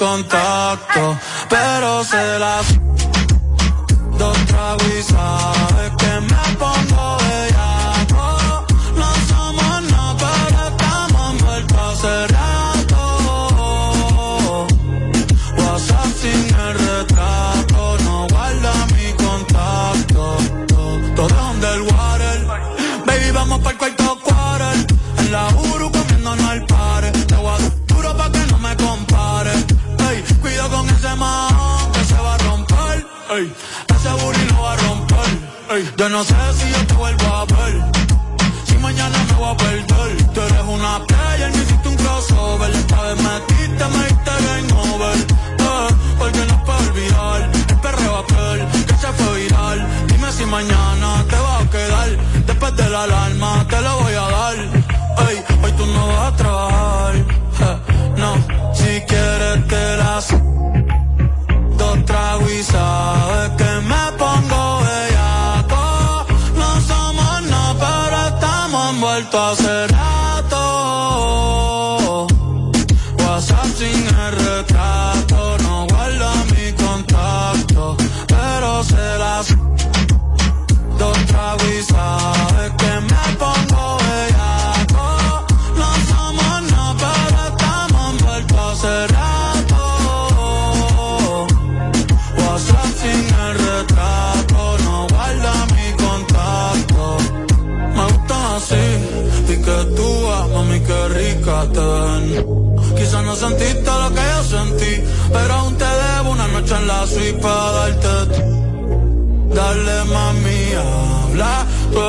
contacto, pero se las... Yo no sé si yo te vuelvo a ver. Si mañana me voy a perder. Tú eres una player, me hiciste un crossover. Esta vez metiste, me diste game over. Eh, porque no puedo olvidar el perreo aquel que se fue viral. Dime si mañana te va a quedar después de la alarma estoy para darte tú. Dale mami, habla. Tú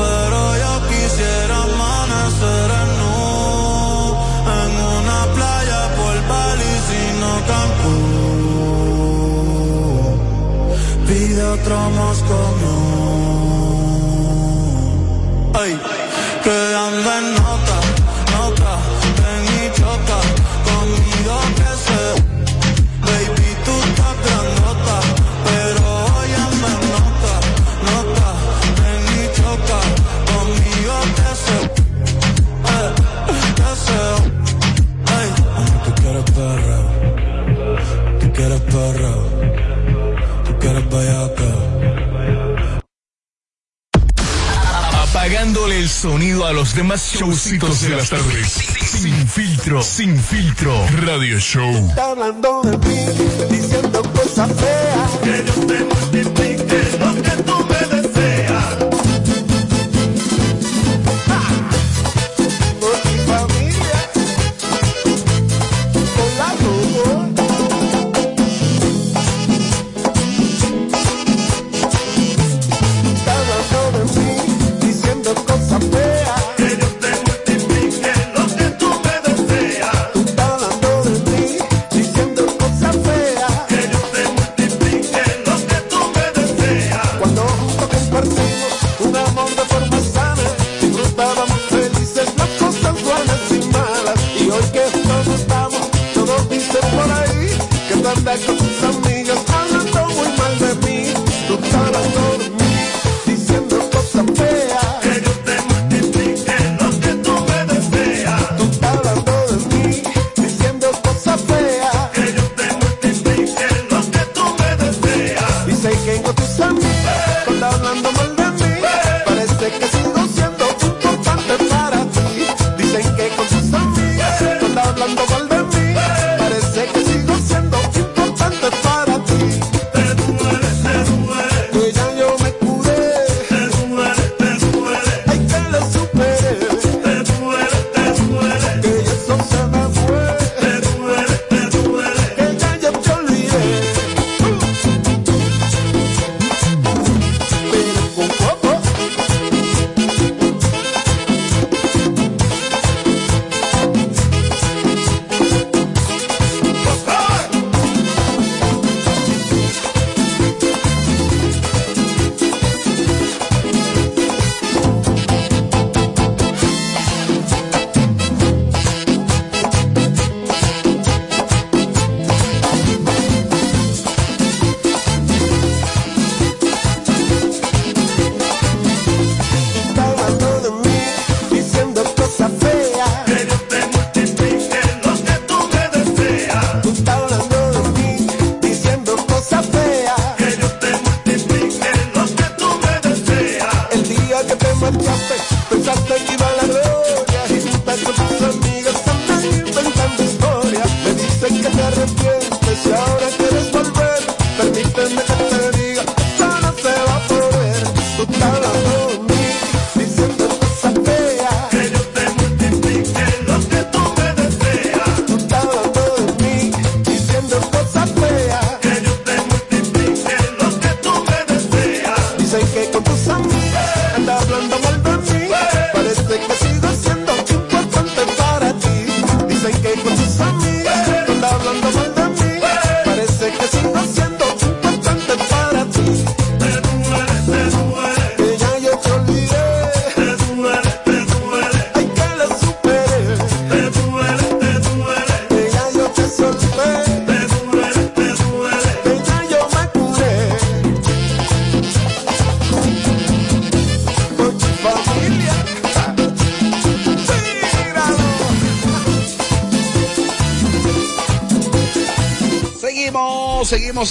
Pero yo quisiera amanecer nuevo en una playa polvorienta no tampoco pide otro más común. los demás showcitos de las tardes. Sin filtro, sin filtro. Radio Show. Está hablando de mí, diciendo cosas feas. Que yo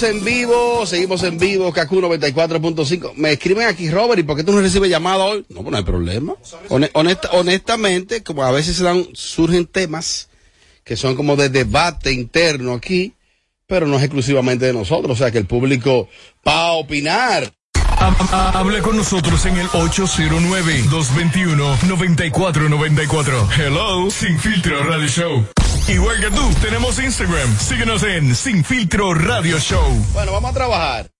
en vivo, seguimos en vivo, KQ 94.5. Me escriben aquí, Robert, ¿y por qué tú no recibes llamada hoy? No, pues no hay problema. honestamente, como a veces surgen temas que son como de debate interno aquí, pero no es exclusivamente de nosotros, o sea que el público va a opinar. Hable con nosotros en el 809-221-9494. Hello, Sin Filtro Radio Show. Igual que tú, tenemos Instagram. Síguenos en Sin Filtro Radio Show. Bueno, vamos a trabajar.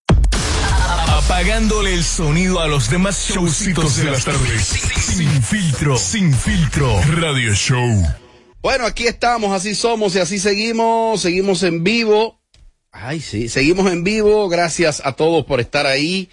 Apagándole el sonido a los demás showcitos de las tardes. Sin filtro, sin filtro, radio show. Bueno, aquí estamos, así somos y así seguimos, seguimos en vivo. Ay, sí, seguimos en vivo. Gracias a todos por estar ahí.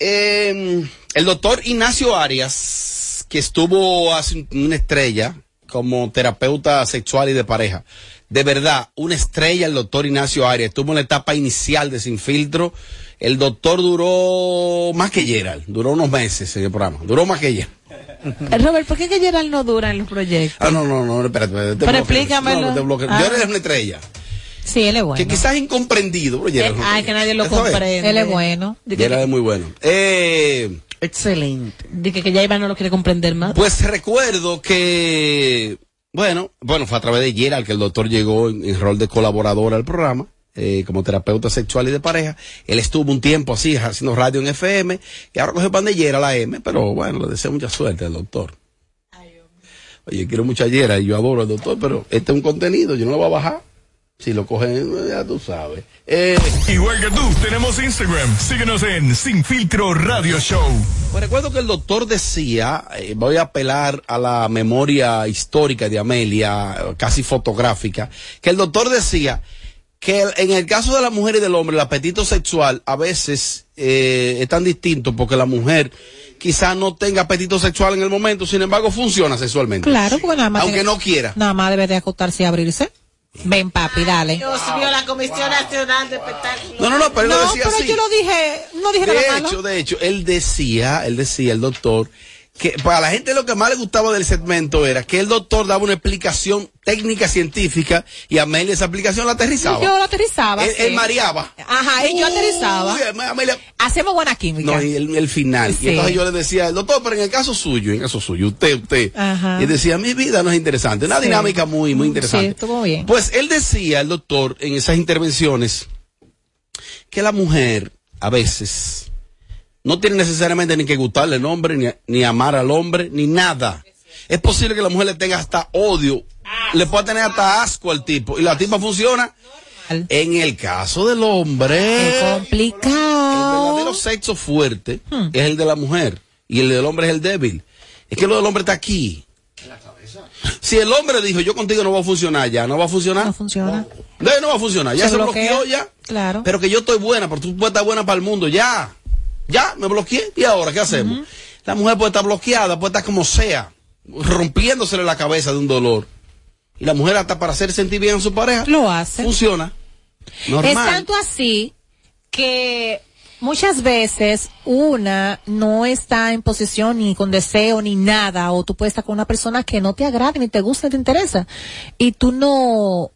Em, el doctor Ignacio Arias, que estuvo hace una estrella, como terapeuta sexual y de pareja. De verdad, una estrella el doctor Ignacio Arias. Estuvo en la etapa inicial de Sin Filtro. El doctor duró más que Gerald, duró unos meses en el programa. Duró más que Gerald. Eh, Robert, ¿por qué que Gerald no dura en los proyectos? Ah, no, no, no, espérate. Pero explícamelo. No, ah. Gerald es una estrella. Sí, él es bueno. Que quizás incomprendido, pero Gerald. Ay, que nadie lo comprende. Él es bueno. Gerald es muy bueno. Eh, Excelente. Dice que ya Iván no lo quiere comprender más. Pues recuerdo que, bueno, bueno, fue a través de Gerald que el doctor llegó en, rol de colaborador al programa. Eh, como terapeuta sexual y de pareja. Él estuvo un tiempo así haciendo radio en FM y ahora coge pandillera la M, pero bueno, le deseo mucha suerte al doctor. Oye, quiero mucha Yera y yo adoro al doctor, pero este es un contenido, yo no lo voy a bajar. Si lo cogen, ya tú sabes. Eh, Igual que tú, tenemos Instagram. Síguenos en Sin Filtro Radio Show. Pues recuerdo que el doctor decía, eh, voy a apelar a la memoria histórica de Amelia, casi fotográfica, que el doctor decía que en el caso de la mujer y del hombre, el apetito sexual a veces eh, es tan distinto porque la mujer quizás no tenga apetito sexual en el momento, sin embargo funciona sexualmente. Claro, porque nada más. Aunque no quiera. Nada más debe de acostarse y abrirse. Ven, papi, dale. Dios mío, la Comisión Nacional de Espectáculos. No, no, no, pero él no, decía pero así. yo lo dije, no dije de nada hecho, malo. de hecho, él decía, él decía, el doctor, que para la gente lo que más le gustaba del segmento era que el doctor daba una explicación técnica científica y Amelia esa explicación la aterrizaba. Yo lo aterrizaba. Él, sí. él mareaba. Ajá, y yo aterrizaba. Uy, Amelia- Hacemos buena química. no, y el, el final. Sí. Y entonces yo le decía, doctor, pero en el caso suyo, en el caso suyo, usted, usted. Ajá. Y él decía, mi vida no es interesante. Una Sí. dinámica muy, muy interesante. sí, estuvo bien. Pues él decía, el doctor, en esas intervenciones, que la mujer, a veces, no tiene necesariamente ni que gustarle el hombre, ni, ni amar al hombre, ni nada. Es posible que la mujer le tenga hasta odio, le pueda tener hasta asco al tipo, y la tipa funciona. En el caso del hombre, Qué el complicado. verdadero sexo fuerte Hmm. es el de la mujer y el del hombre es el débil. Es que lo del hombre está aquí. Si el hombre dijo, yo contigo no va a funcionar ya, no va a funcionar. No funciona. No, no va a funcionar, ya Se se, bloqueó ya. Claro. Pero que yo estoy buena, pero tú puedes estar buena para el mundo, ya. Ya, me bloqueé. ¿Y ahora qué hacemos? La mujer puede estar bloqueada, puede estar como sea, rompiéndosele la cabeza de un dolor. Y la mujer hasta para hacer sentir bien a su pareja, Lo hace. funciona. Normal. Es tanto así que muchas veces una no está en posición ni con deseo ni nada, o tú puedes estar con una persona que no te agrada, ni te gusta, ni te interesa, y tú no,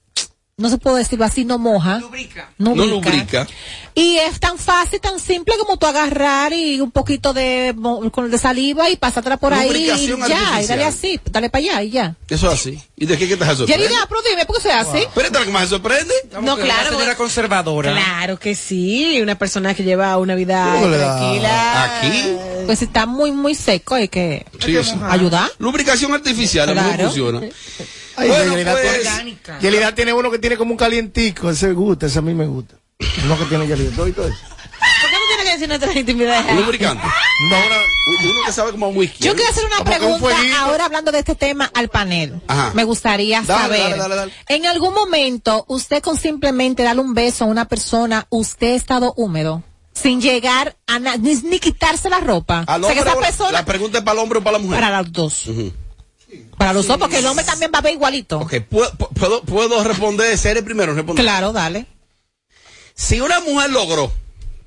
no se puede decirlo así, no moja. Lubrica. No No lubrica. lubrica. Y es tan fácil, tan simple como tú agarrar y un poquito de, de saliva y pasártela por ahí y ya, y dale así, dale para allá y ya. Eso es así. ¿Y de qué que te sorprende? Yerida, pero dime, ¿por qué se hace así? Espérate, ¿qué más se sorprende? No, que claro, Una señora porque- conservadora. Claro que sí, una persona que lleva una vida tranquila. Aquí. Pues está muy, muy seco, hay que Sí, ayudar. Lubricación artificial, Claro. funciona. Ay, Bueno, Yelida, pues- tiene- Orgánica. Yelida tiene uno que tiene como un calientico, ese me gusta, ese a mí me gusta. Uno que tiene Yelida, todo y todo eso. ¿Por qué no tiene que decir nuestras intimidades? Un lubricante. No, Uno que sabe como a whisky. Yo ¿eh? quiero hacer una un pregunta ahora hablando de este tema al panel. Ajá. Me gustaría Dale, saber. dale, dale, dale. En algún momento, usted con simplemente darle un beso a una persona, usted ha estado húmedo. Sin llegar a ni, ni quitarse la ropa. Al o sea que hombre esa o la- persona. La pregunta es para el hombre o para la mujer. Para los dos. Ujú. Para los dos, porque el hombre también va a ver igualito. Ok, ¿puedo, puedo, puedo responder, ser el primero responder? Claro, dale. Si una mujer logró,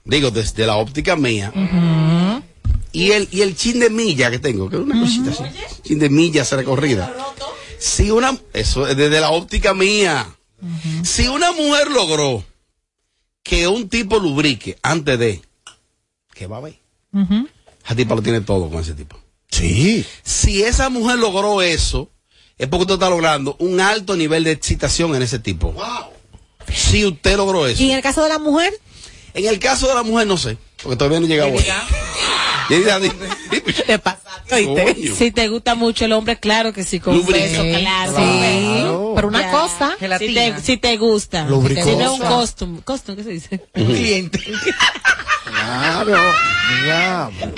digo, desde la óptica mía, y el, y el chin de milla que tengo, que es una cosita así, chin de millas recorrida. Si una, eso es desde la óptica mía. Si una mujer logró que un tipo lubrique antes de, ¿qué va a ver? Esa tipa lo tiene todo con ese tipo. Sí. Si esa mujer logró eso, es porque usted está logrando un alto nivel de excitación en ese tipo. Si usted logró eso. Y en el caso de la mujer, En el caso de la mujer, no sé, porque todavía no di- Te pasa, ¿oíste? Coño. Si te gusta mucho el hombre, claro que sí, con beso, claro. sí. Pero una Ya. cosa, Si te, si te gusta. Lubricosa. Si no es un costume. ¿Costume qué se dice? Un cliente. Claro. Diablo.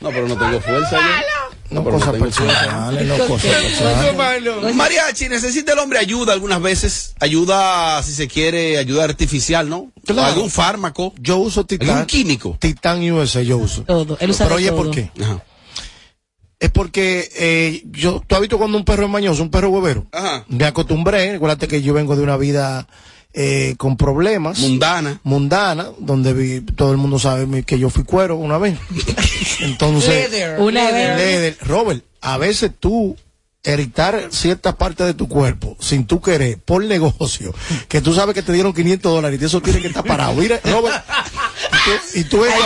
No, pero no tengo fuerza yo. No pero no cosas tengo personales, no cosas personales. Mariachi, necesita el hombre ayuda algunas veces. Ayuda, si se quiere, ayuda artificial, ¿no? Claro. Algún fármaco. Yo uso Titán. Algún químico. Titán USA yo uso. Todo, él usa Pero oye, todo. ¿por qué? Ajá. Es porque eh, yo, tú has visto cuando un perro es mañoso, un perro huevero. Ajá. Me acostumbré, recuérdate que yo vengo de una vida eh, con problemas. Mundana. mundana, donde vi- todo el mundo sabe mi- que yo fui cuero una vez. Entonces, Leather. Una leather. Robert, a veces tú heritar ciertas partes de tu cuerpo sin tú querer por negocio, que tú sabes que te dieron 500 dólares y de eso tiene que estar parado. Mira, Robert, y tú, vengo,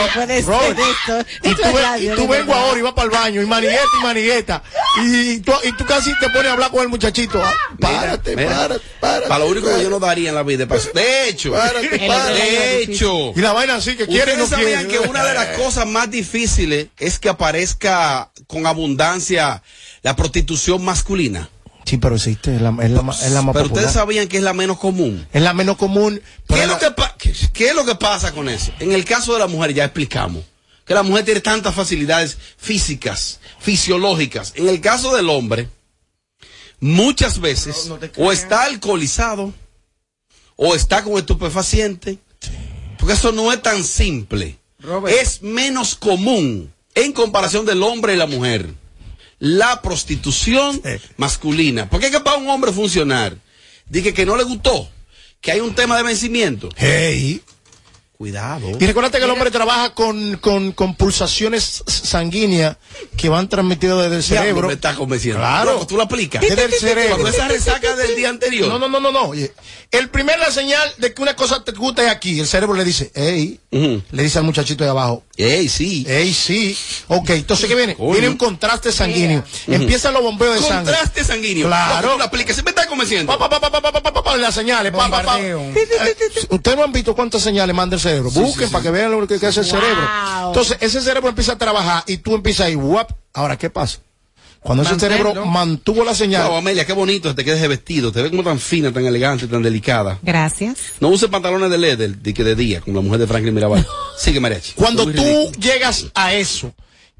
y tú, vengo verdad. ahora y vas para el baño y manigueta y manigueta y tú, y tú casi te pones a hablar con el muchachito. Ah, párate, Mira, párate, párate. Para lo único que yo no daría en la vida. De hecho, Párate, párate. de hecho, Y la vaina así que quiere no Ustedes sabían quiere. que una de las cosas más difíciles es que aparezca con abundancia la prostitución masculina. Sí, pero existe, es la, es la, es la más Pero popular. ustedes sabían que es la menos común. Es la menos común. ¿Qué es, lo que pa- qué- qué es lo que pasa con eso? En el caso de la mujer ya explicamos que la mujer tiene tantas facilidades físicas, fisiológicas. En el caso del hombre, muchas veces No, no te o está alcoholizado o está con estupefaciente. Porque eso no es tan simple. Robert. Es menos común en comparación del hombre y la mujer. La prostitución Sí. masculina. Porque es que para un hombre funcionar, dije que no le gustó, que hay un tema de vencimiento. Hey. Cuidado. Y recuérdate que el hombre trabaja con, con, pulsaciones sanguíneas que van transmitidas desde el cerebro. me estás convenciendo. Claro. Tú lo aplicas. Desde el cerebro. Cuando esa resaca del día anterior. No, no, no, no, no. Oye, el primer la señal de que una cosa te gusta es aquí. El cerebro le dice, hey. Le dice al muchachito de abajo. Ey, sí. Ey, sí. Ok, entonces ¿qué viene? Viene un contraste sanguíneo. Uh -huh. Empiezan los bombeos de sangre. Contraste sanguíneo. Claro. No, tú lo aplicas. Me está convenciendo. Pa, pa, las señales. Pa, pa, pa. Usted no han visto cuántas señales manda el cerebro. Busquen para que vean lo que, que hace el cerebro. Entonces, ese cerebro empieza a trabajar y tú empiezas ahí, guap. Ahora, ¿qué pasa? Cuando ese cerebro mantuvo la señal, Wow, Amelia, qué bonito te quedes de vestido. Te ves como tan fina, tan elegante, tan delicada. gracias. No use pantalones de leather de que de día, como la mujer de Franklin Mirabal. Sigue, mariachi. cuando tú llegas a eso,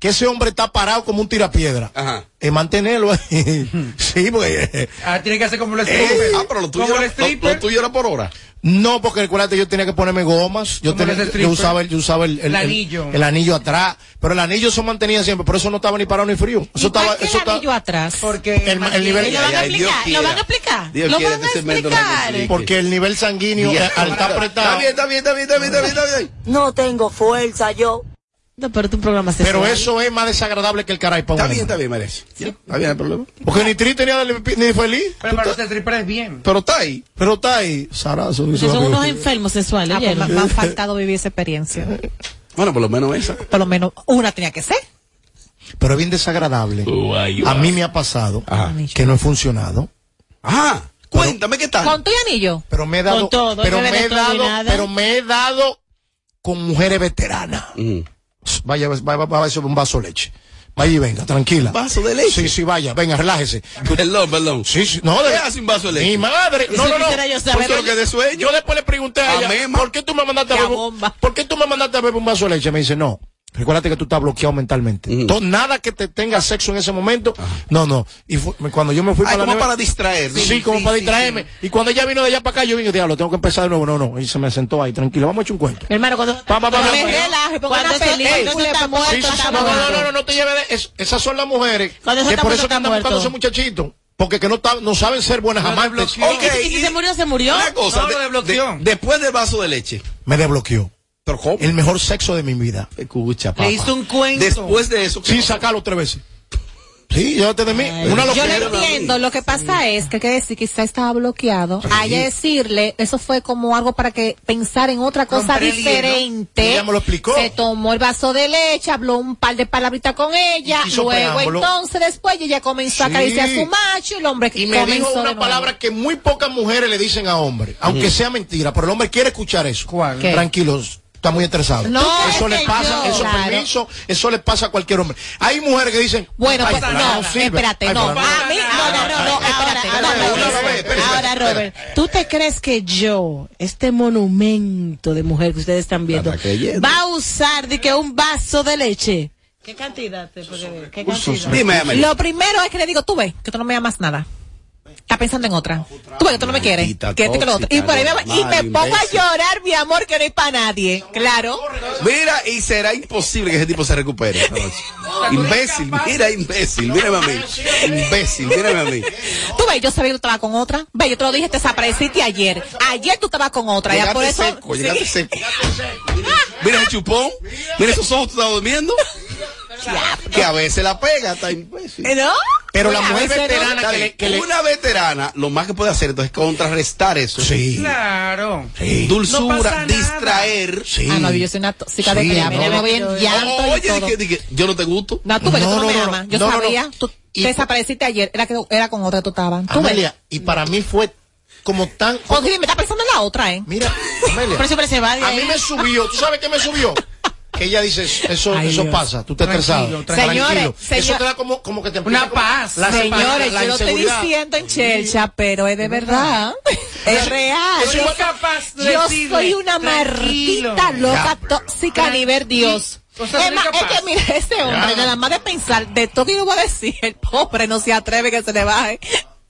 que ese hombre está parado como un tirapiedra, Ajá. es mantenerlo ahí. sí, porque. Ah, tiene que hacer como el stripper. Ah, pero lo tuyo, Como era, el lo, lo tuyo era por hora. No, porque recuérdate, yo tenía que ponerme gomas. Yo, tenía, yo usaba, el, yo usaba el, El anillo. El, anillo atrás. Pero el anillo se mantenía siempre. Por eso no estaba ni parado ni frío. Eso ¿Y para estaba. Eso el estaba anillo atrás? Porque El- el nivel- ¿Lo van a explicar? ¿Lo van a explicar? Dios ¿Lo van a explicar? porque el nivel sanguíneo, eh, al estar Está apretado. está bien, está bien, está bien, está bien, está bien. No tengo fuerza yo. No, pero tu programa se Pero eso es más desagradable que el caray para Está bien, está bien, Mares. Está bien el problema. Porque ni triste ni, ale- ni feliz. Pero para usted triple es bien. Pero está ahí. Pero está ahí, Sarazo. son unos enfermos sexuales. Ah, pues me, ha faltado vivir esa experiencia. Bueno, por lo menos esa. Por lo menos una tenía que ser. Pero es bien desagradable. A mí me ha pasado Ajá. que no he funcionado. Ajá. Cuéntame qué tal. Con tu anillo. Pero me he dado, Con todo, pero me he dado, pero me he dado con mujeres veteranas. Ujú. Vaya, vaya, vaya, un vaso de leche. Vaya y venga, tranquila. ¿Vaso de leche? Sí, sí, vaya, venga, relájese. Perdón, perdón. Sí, sí, no, ¿Qué de- hace un vaso de leche? Mi madre, no, no, no. yo saber. Lo que de sueño. Yo después le pregunté a A ella, mema. ¿por qué tú me mandaste a beber, bomba. ¿por qué tú me mandaste a beber un vaso de leche? Me dice, no. Recuérdate que tú estás bloqueado mentalmente. Ujú. To- nada que te tenga sexo en ese momento. No, no. Y cuando yo me fui Ay, para la como nevera- para distraer. ¿no? Sí, como para distraerme. Y cuando ella vino de allá para acá, yo vine, diablo, tengo que empezar de nuevo. No, no. Y se me sentó ahí, tranquilo. Vamos a echar un cuento. Mi hermano, cuando. Pa, pa, pa, No pa, me relaje, ponga Cuando ey, cuando está muerto, Sí, sí, está no, no, no, muerto. no, no, no te lleves de. es- esas son las mujeres Cuando eso que está por muerto, eso que andan buscando a esos muerto. muchachitos. Porque que no, no saben ser buenas amantes. desbloqueó. Ok, ¿Y si se murió, se murió? Una cosa. No, de- de- después del vaso de leche. Me desbloqueó. Pero ¿cómo? El mejor sexo de mi vida. Escucha, papá. Le hizo un cuento. Después de eso. Sí, sacarlo tres veces. Sí, llévate de mí. Una Yo lo entiendo, lo que pasa es que hay que decir que quizá estaba bloqueado. Hay que decirle, eso fue como algo para que pensar en otra cosa el diferente. Ella me lo explicó. Se tomó el vaso de leche, habló un par de palabritas con ella, luego preámbulo. entonces después ella comenzó a acariciar a su macho y el hombre Y me comenzó dijo una palabra que muy pocas mujeres le dicen a hombres, aunque sea mentira, pero el hombre quiere escuchar eso. ¿Cuál? ¿Qué? Tranquilos, está muy estresado. No, eso es le pasa, yo- eso Claro. permiso, eso le pasa a cualquier hombre. Hay mujeres que dicen, Bueno, "Ay, pues no, sirve". espérate, Ay, no. A mí, no, no, no, no, espérate. Ahora, Robert, ¿tú te crees que yo, este monumento de mujer que ustedes están viendo, va a usar de que un vaso de leche? ¿Qué cantidad? te? ¿Qué cantidad? Dime. Lo primero es que le digo, tú ves, que tú no me amas nada. Estás pensando en otra. Tú ves que tú no me quieres. Maldita Que este que lo otro. Y, tóxica, por ahí me, y me pongo a llorar, mi amor, que no hay para nadie. Claro. Mira, y será imposible que ese tipo se recupere. esta noche. imbécil, mira, imbécil, mírame a mí. Imbécil, mírame a mí. Tú ves, yo sabía que tú estabas con otra. Ve, yo te lo dije, te desapareciste ayer. Ayer tú estabas con otra. Ya por eso. seco, Sí. llegaste seco. Mira ese chupón, mira esos ojos, tú estás durmiendo. Que a veces la pega, está imbécil. ¿No? Pero la mujer no. veterana Está que bien. le, que le- Una veterana, lo más que puede hacer entonces es contrarrestar eso. Sí, Claro. sí. Dulzura, distraer. Sí. Ah, no, yo soy una tóxica de no, Yo me no. voy en llanto y oye, todo. di que- di que yo no te gusto. No, tú que No, tú no, no, me no, amas. Yo sabía. no. Tú Y- desapareciste ayer. Era, que, era con otra tú estabas. Tú ves. Amelia, y para mí fue como tan... Porque me está pensando en la otra, ¿eh? Mira, Amelia. Pero siempre se va de A mí me subió, ¿tú sabes qué me subió? Que ella dice, eso, Ay, eso Dios. pasa, tú estás Tranquilo, estresado. tranquilo. Señores, Eso te da como, como que te Una paz. la- Señores, la yo lo estoy diciendo en Chelcha, pero es de verdad. Es real. Yo soy Yo, capaz de yo decirle, soy una tranquilo. maldita loca tóxica a nivel Dios. O sea, Es más, es que mira, ese hombre, Ya. nada más de pensar de todo que yo voy a decir, el pobre no se atreve que se le baje.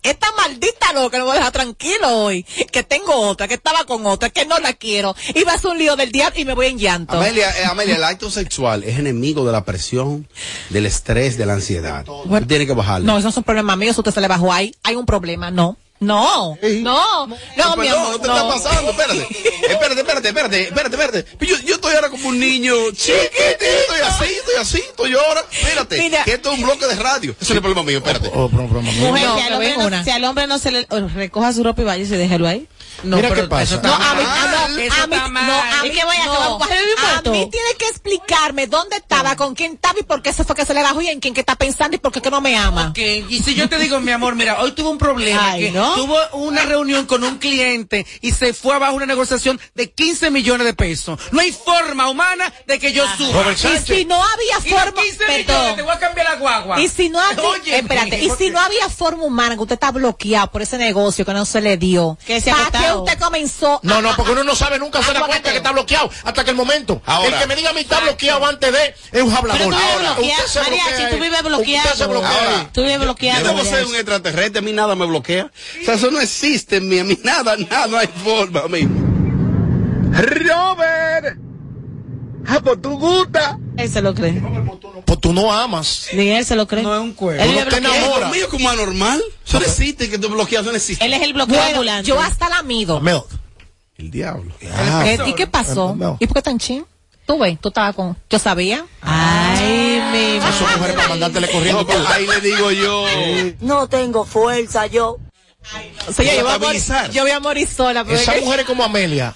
Esta maldita loca no me deja tranquilo hoy. Que tengo otra, que estaba con otra, que no la quiero. Iba a ser un lío del diablo y me voy en llanto. Amelia, eh, Amelia, el acto sexual es enemigo de la presión, del estrés, de la ansiedad. Bueno, Tiene que bajarle. No, esos son problemas míos. Usted se le bajó ahí. Hay un problema. No. No. No. No, No, mi perdón, amor. no te no. está pasando, espérate. Espérate, espérate, espérate, espérate, espérate. Yo, yo estoy ahora como un niño chiquitito, estoy así, estoy así, estoy ahora. Espérate, Mira. que esto es un bloque de radio. Eso no es problema mío, espérate. Oh, broma, broma. Mujer, No, si, al no, una. si al hombre no se le recoja su ropa y vaya y se déjelo ahí. No, Mira pero qué pasa. eso está No, a mí, a, no, Eso a mí, está mal. no, a mí, ¿Y qué voy a mí tiene que explicarme dónde estaba, con quién estaba y por qué se fue que se le bajó y en quién que está pensando y por qué que no me ama. Y si yo te digo, mi amor, mira, hoy tuvo un problema, Ay, que ¿no? tuvo una reunión con un cliente y se fue abajo una negociación de 15 millones de pesos. No hay forma humana de que yo suba. Robert Y Sánchez. si no había Y forma, 15 millones, te voy a cambiar la guagua. Y si no había, Oye, espérate, y ¿por si no había forma humana, que usted está bloqueado por ese negocio que no se le dio, Que se ha ¿para qué usted comenzó? No, no, porque uno no sabe nunca se da cuenta que está bloqueado hasta que el momento. Ahora. el que me diga a mí está bloqueado antes de es un hablador. Pero tú vives Ahora, bloqueado, usted se Mariachi, bloquea tú vives bloqueado. Yo bloqueado. debo ser Mariachi. un extraterrestre, a mí nada me bloquea. O sea, eso no existe en mí, a mí nada, nada, no hay forma, a mí. Robert, ah, pues tú gusta. Él se lo cree. Pues tú no amas. Ni él se lo cree. No es un cuerpo. Él no te. Lo mío como anormal. Eso no existe, que tú bloqueas, no existe. Él es el bloqueo Bueno, ambulante. yo hasta la mido. Milk. El diablo. Ah, ¿Qué- ¿Y qué pasó? No. ¿Y por qué tan chin? Tú ves, tú estabas con... Yo sabía. Ay, mi Eso mujeres para mandártele corriendo. No, ahí le digo yo. No tengo fuerza yo. Sí, yo, Para voy a yo voy a morir sola. Esas mujeres como Amelia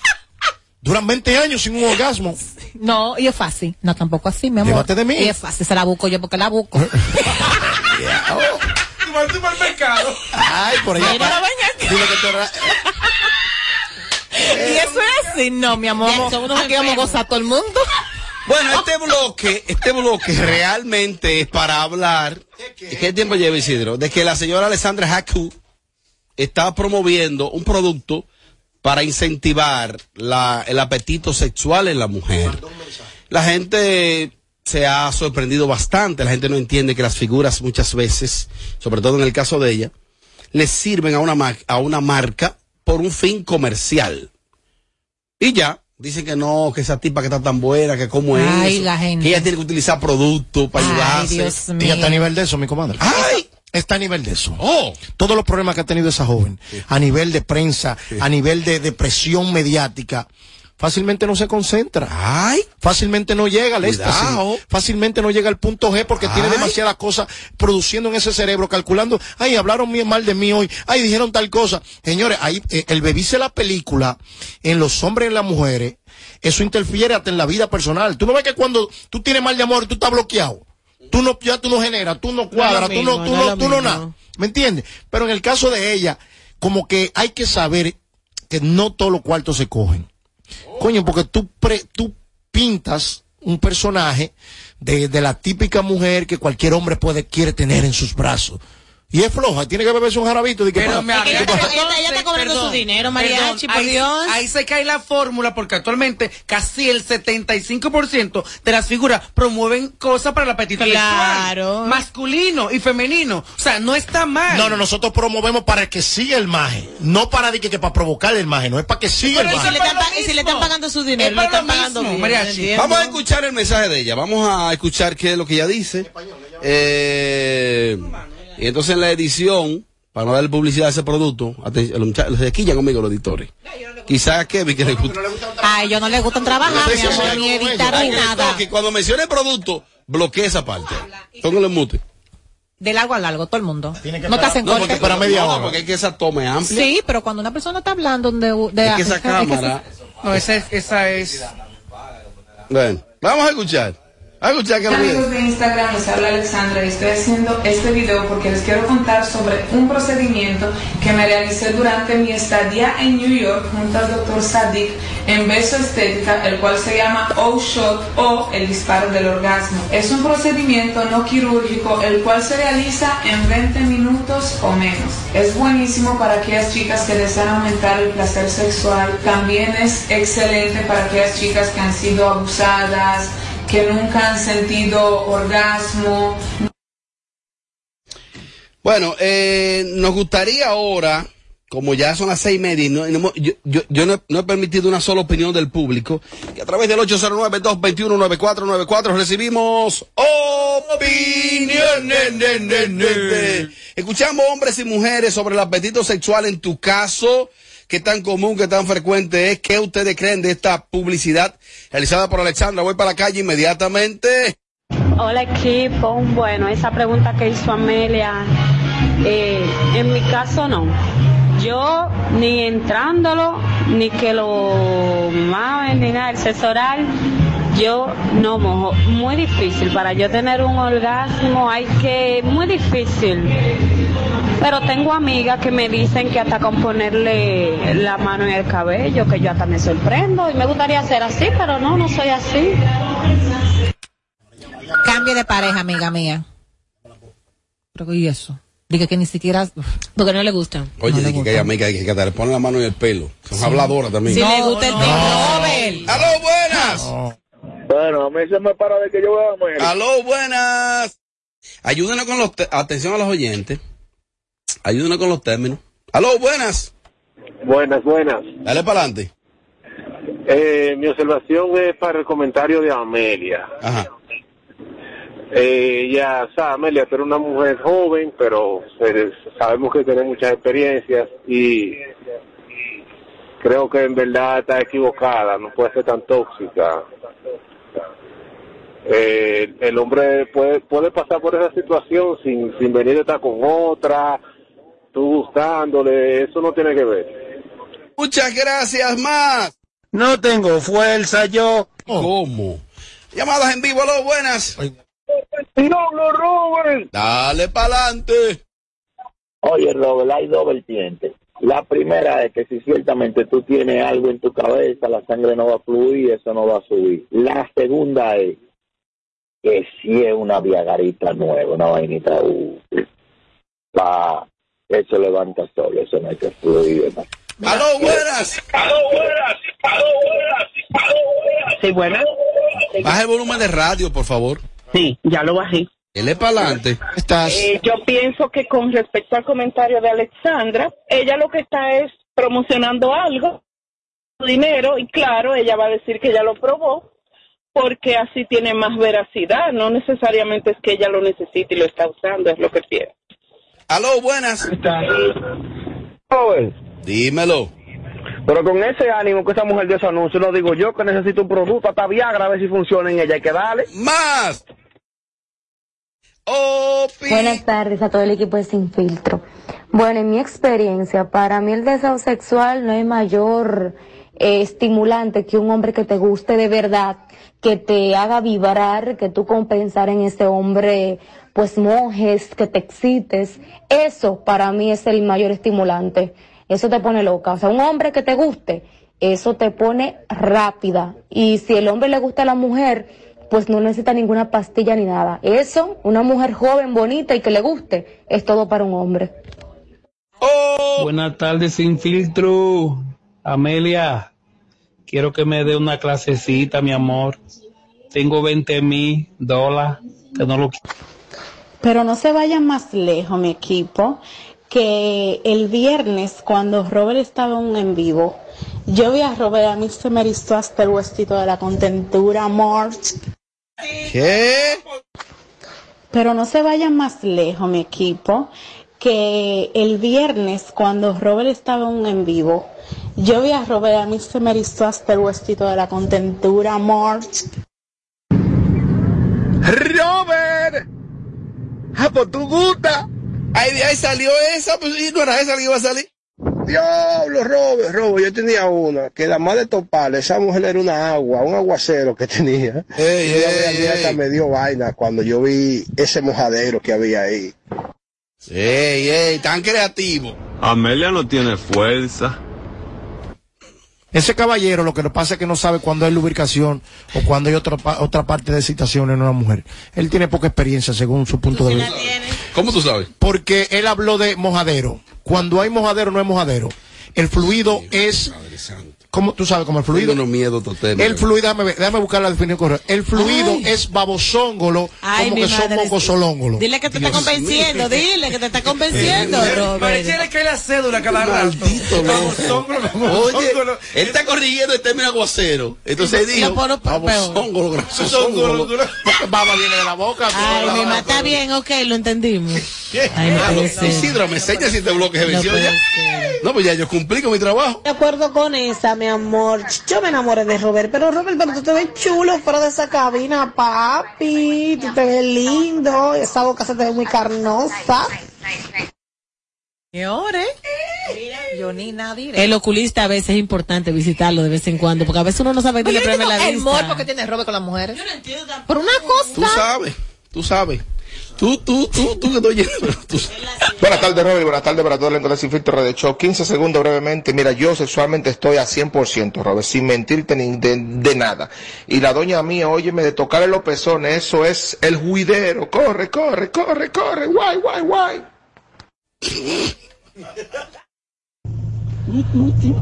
duran 20 años sin un orgasmo. No, y es fácil. No, tampoco así, mi amor. Llévate de mí. Y es fácil, se la busco yo porque la busco. Tú vas al supermercado. Ay, por allá. Mira. Dile que eras- y eso es así, no, mi amor. Aquí vamos a gozar todo el mundo. Bueno, este bloque, este bloque realmente es para hablar. ¿Qué tiempo lleva Isidro? De que la señora Alessandra Haku está promoviendo un producto para incentivar la, el apetito sexual en la mujer. La gente se ha sorprendido bastante, la gente no entiende que las figuras muchas veces, sobre todo en el caso de ella, les sirven a una, ma- a una marca por un fin comercial. Y ya, dicen que no, que esa tipa que está tan buena, que cómo es. Ay, eso, la gente. Que ella tiene que utilizar productos para Ay, ayudarse. Dios Ella mío. está a nivel de eso, mi comadre. ¡Ay! Está a nivel de eso. ¡Oh! Todos los problemas que ha tenido esa joven, a nivel de prensa, a nivel de, de presión mediática, fácilmente no se concentra. ¡Ay! Fácilmente no llega al Cuidado. éxtasis. Fácilmente no llega al punto G porque tiene demasiadas cosas produciendo en ese cerebro, calculando, ay, hablaron mal de mí hoy, ay, dijeron tal cosa. Señores, ahí, eh, el bebice la película en los hombres y en las mujeres, eso interfiere hasta en la vida personal. Tú no ves que cuando tú tienes mal de amor, tú estás bloqueado. Tú no, ya tú no generas, tú no cuadras, tú no, tú no no, tú nada. ¿Me entiendes? Pero en el caso de ella, como que hay que saber que no todos los cuartos se cogen. Coño, porque tú, pre- tú pintas un personaje de, de la típica mujer que cualquier hombre puede, quiere tener en sus brazos. Y es floja, tiene que beberse un jarabito. de que Pero me que ella arriesgo. está- ella- ella está cobrando Perdón, su dinero, Mariachi, por ahí, Dios. Ahí se cae la fórmula porque actualmente casi el 75% de las figuras promueven cosas para el apetito Claro. sexual. Masculino y femenino. O sea, no está mal. No, no, nosotros promovemos para que siga el maje. No para de que, que para provocar el maje, no es para que siga el si maje. le están, y si le están pagando su dinero, Es le para están pagando mismo, bien. Vamos a escuchar el mensaje de ella. Vamos a escuchar qué es lo que ella dice. Eh, y entonces en la edición, para no darle publicidad a ese producto, los muchachos, se quillan conmigo los editores. Quizás a Kevin que le gusta. A ellos no les gustan trabajar, mi amor, ni editar ni nada. Que cuando mencione el producto, bloquee esa parte. Póngale en mute. De largo a largo, todo el mundo. Tiene que No te hacen No, corte. para media no, hora. porque es que esa toma es amplia. Sí, pero cuando una persona está hablando de... de Es que esa es que cámara. No, esa es, esa es. Bueno, vamos a escuchar. Amigos de Instagram, les habla Alexandra y estoy haciendo este video porque les quiero contar sobre un procedimiento que me realicé durante mi estadía en New York junto al Dr. Sadik en Beso Estética, el cual se llama O-Shot o el disparo del orgasmo. Es un procedimiento no quirúrgico el cual se realiza en 20 minutos o menos. Es buenísimo para aquellas chicas que desean aumentar el placer sexual. También es excelente para aquellas chicas que han sido abusadas, que nunca han sentido orgasmo. Bueno, eh, nos gustaría ahora, como ya son las seis y media, y no- yo no, he, no he permitido una sola opinión del público, que a través del 809-221-9494 recibimos opiniones. Escuchamos hombres y mujeres sobre el apetito sexual en tu caso. ¿Qué tan común, qué tan frecuente es? ¿Qué ustedes creen de esta publicidad realizada por Alexandra? Voy para la calle inmediatamente. Hola equipo, bueno, esa pregunta que hizo Amelia, eh, en mi caso no. Yo ni entrándolo, ni que lo mamen, ni nada, el yo no mojo. Muy difícil, para yo tener un orgasmo hay que, muy difícil. Pero tengo amigas que me dicen que hasta con ponerle la mano en el cabello, que yo hasta me sorprendo y me gustaría ser así, pero no, no soy así. Cambie de pareja, amiga mía. Pero ¿y eso? Diga que ni siquiera... Porque no le gustan. Oye, No le que, hay gusta. amigas que, que te le ponen la mano en el pelo. Son habladoras también. Si le gusta el no. Robert. ¡Aló, buenas! Bueno, a mí se me para de que yo vea a Amelia. ¡Aló, buenas! Ayúdenos con los... te- Atención a los oyentes. Ayúdenos con los términos. ¡Aló, buenas! Buenas, buenas. Dale para adelante. Eh, mi observación es para el comentario de Amelia. Ajá. Eh, ya, o sea, Amelia, tú eres una mujer joven, pero eres- sabemos que tienes muchas experiencias y creo que en verdad está equivocada, no puede ser tan tóxica. Eh, el hombre puede puede pasar por esa situación sin, sin venir a estar con otra, tú buscándole, eso no tiene que ver. Muchas gracias, más. No tengo fuerza yo. ¿Cómo? Llamadas en vivo, aló, buenas. ¡Diablo, Robert! Dale pa'lante. Oye, Robert, hay dos vertientes. La primera es que si ciertamente tú tienes algo en tu cabeza, la sangre no va a fluir, eso no va a subir. La segunda es que si es una viagarita nueva, una vainita, uh, va, eso levanta solo, eso no hay que fluir. ¿no? Aló, buenas. Aló, buenas. Aló, buenas. Aló, buenas. Sí, buena. Baja el volumen de radio, por favor. Sí, ya lo bajé. Él es pa'lante. Estás. Eh, yo pienso que con respecto al comentario de Alexandra, ella lo que está es promocionando algo, dinero, y claro, ella va a decir que ella lo probó, porque así tiene más veracidad, no necesariamente es que ella lo necesite y lo está usando, es lo que pienso. Aló, buenas. Dímelo. pero con ese ánimo que esa mujer dio ese anuncio, lo digo yo que necesito un producto, hasta Viagra, a ver si funciona en ella, hay que darle. Más. Opi. Buenas tardes a todo el equipo de Sin Filtro. Bueno, en mi experiencia, para mí el deseo sexual no es mayor eh, estimulante que un hombre que te guste de verdad, que te haga vibrar, que tú con pensar en ese hombre, pues mojes, que te excites. Eso para mí es el mayor estimulante. Eso te pone loca. O sea, un hombre que te guste, eso te pone rápida. Y si el hombre le gusta a la mujer, pues no necesita ninguna pastilla ni nada. Eso, una mujer joven, bonita y que le guste, es todo para un hombre. Buenas tardes, sin filtro. Amelia, quiero que me dé una clasecita, mi amor. Tengo 20 mil dólares, que no lo. Pero no se vayan más lejos, mi equipo, que el viernes, cuando Robert estaba en vivo, yo vi a Robert, a mí se me erizó hasta el huesito de la contentura, amor. ¿Qué? Pero no se vayan más lejos, mi equipo, que el viernes, cuando Robert estaba en un en vivo, yo vi a Robert, a mí se me erizó hasta el huesito de la contentura, amor. Robert. Ah, pues tú gusta. Ahí ahí salió esa, pues y no era esa que iba a salir. Diablo, Robert, Robert, yo tenía una, que la más de toparle, esa mujer era una agua, un aguacero que tenía. Ey, y ey, mí hasta ey. me dio vaina cuando yo vi ese mojadero que había ahí. Ey, ey, tan creativo. Amelia no tiene fuerza. Ese caballero lo que le pasa es que no sabe cuándo hay lubricación o cuándo hay otra, pa- otra parte de excitación en una mujer. Él tiene poca experiencia según su punto de vista. ¿Cómo tú sabes? Porque él habló de mojadero. Cuando hay mojadero no es mojadero. El fluido es... ¿Cómo tú sabes cómo el fluido? Tengo unos miedos totales. El fluido, déjame, buscar la definición correcta. El fluido Ay. es babosóngolo, Ay, como que son mocosolóngolo. Dile que te está convenciendo, mío. dile que te está convenciendo, Robert. Pareciera que hay la cédula cada rato. Oye, él está corrigiendo el término aguacero. Entonces Lo dijo, babosóngolo, grasosóngolo. Baba viene de la boca. Ay, mi mamá está bien, ok, lo entendimos. Ay, no puede ser. Isidro, me enseña si te bloques de venció ya. No, pues ya yo cumplí con mi trabajo. De acuerdo con esa, mi amor. Yo me enamoré de Robert, pero Robert, pero tú te ves chulo fuera de esa cabina, papi. Tú te ves lindo. Esa boca se te ve muy carnosa. ¿Qué hora? Yo ni nada diré. El oculista a veces es importante visitarlo de vez en cuando, porque a veces uno no sabe yo no preme la entiendo el vista. morbo que tiene Robert con las mujeres. Yo no entiendo Por una cosa. Tú sabes, tú sabes. Tú, tú, tú, tú que estoy Buenas tardes, Robert. Buenas tardes para todo el encuentro sin filtro de show. 15 segundos brevemente. Mira, yo sexualmente estoy a 100%, Robert, sin mentirte ni de, de nada. Y la doña mía, óyeme, de tocarle los pezones, eso es el juidero. Corre, corre, corre, corre. Guay, guay, guay.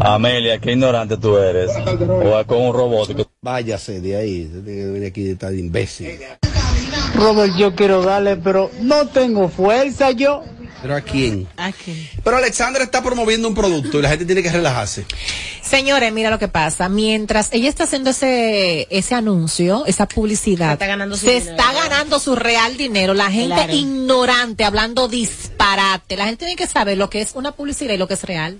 Amelia, qué ignorante tú eres. O es con un robot. Váyase de ahí. Venir aquí de estar de imbécil. Robert, yo quiero darle, pero no tengo fuerza yo. ¿Pero a quién? Pero Alexandra está promoviendo un producto y la gente tiene que relajarse. Señores, mira lo que pasa. Mientras ella está haciendo ese, ese anuncio, esa publicidad, Se está ganando su se dinero. está ganando su real dinero. La gente Claro. ignorante, hablando disparate. La gente tiene que saber lo que es una publicidad y lo que es real.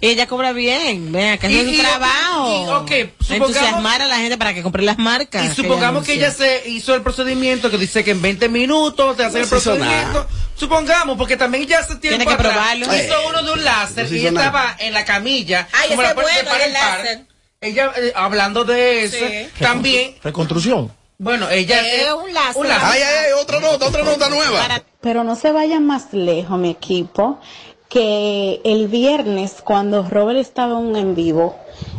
Ella cobra bien, vea, que es su trabajo. y- ok, supongamos- Entusiasmar a la gente para que compre las marcas. Y supongamos que ella se hizo el procedimiento que dice que en 20 minutos te hacen No el procedimiento. Supongamos, porque también ya hace tiempo Tiene que atrás probarlo. hizo uno de un láser No y ella nada. estaba en la camilla. Ay, como ese la bueno, par el par. láser. Ella, eh, hablando de eso, Sí. también, Reconstrucción. bueno, ella Es un láser. Ay, ay, ay, otra nota, otra nota nueva. Pero no se vayan más lejos, mi equipo, que el viernes cuando Robert estaba en un en vivo,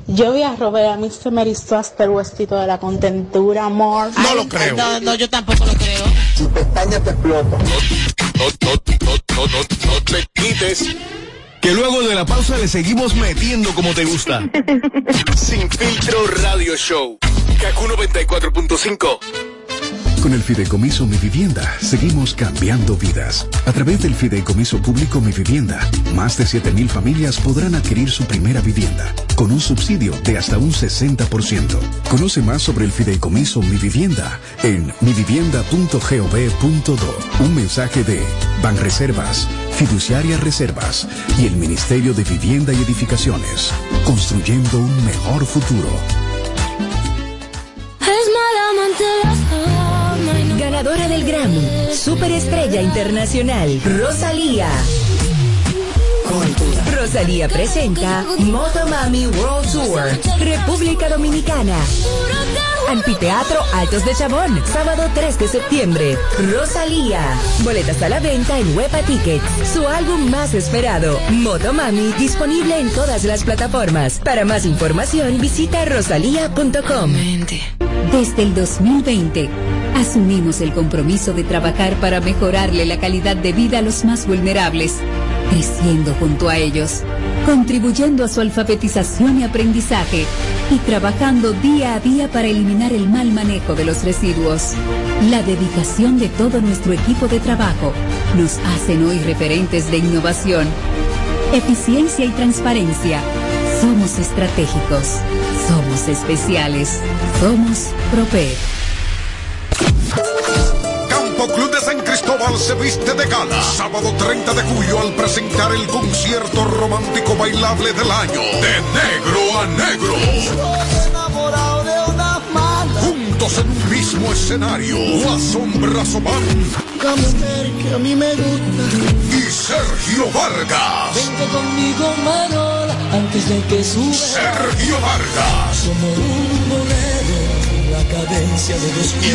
yo vi a Robert, a mí se me erizó hasta el huesito de la contentura, amor. No lo creo. No, no, yo tampoco lo creo. Tu pestaña te explota. No, no, no, no, no, no te quites. Que luego de la pausa le seguimos metiendo como te gusta. Sin filtro radio show. Kaku 94.5. Con el Fideicomiso Mi Vivienda seguimos cambiando vidas. A través del Fideicomiso Público Mi Vivienda, más de 7.000 familias podrán adquirir su primera vivienda con un subsidio de hasta un 60%. Conoce más sobre el Fideicomiso Mi Vivienda en mivivienda.gov.do. Un mensaje de Banreservas, Fiduciaria Reservas y el Ministerio de Vivienda y Edificaciones, construyendo un mejor futuro. Ganadora del Grammy, Superestrella Internacional, Rosalía. Rosalía presenta Motomami World Tour, República Dominicana. Anfiteatro Altos de Chabón, sábado 3 de septiembre. Rosalía. Boletas a la venta en Huepa Tickets. Su álbum más esperado, Motomami, disponible en todas las plataformas. Para más información, visita rosalía.com. Desde el 2020, asumimos el compromiso de trabajar para mejorarle la calidad de vida a los más vulnerables, creciendo junto a ellos, contribuyendo a su alfabetización y aprendizaje y trabajando día a día para eliminar el mal manejo de los residuos. La dedicación de todo nuestro equipo de trabajo nos hacen hoy referentes de innovación, eficiencia y transparencia. Somos estratégicos, somos especiales, somos San Cristóbal se viste de gala. Sábado 30 de julio al presentar el concierto romántico bailable del año. De negro a negro. Juntos en un mismo escenario. La sombra Sobán La mujer que a mí me gusta. y Sergio Vargas. Vente conmigo, Manola, antes de que sube. Sergio Vargas. Como un la cadencia de los Y.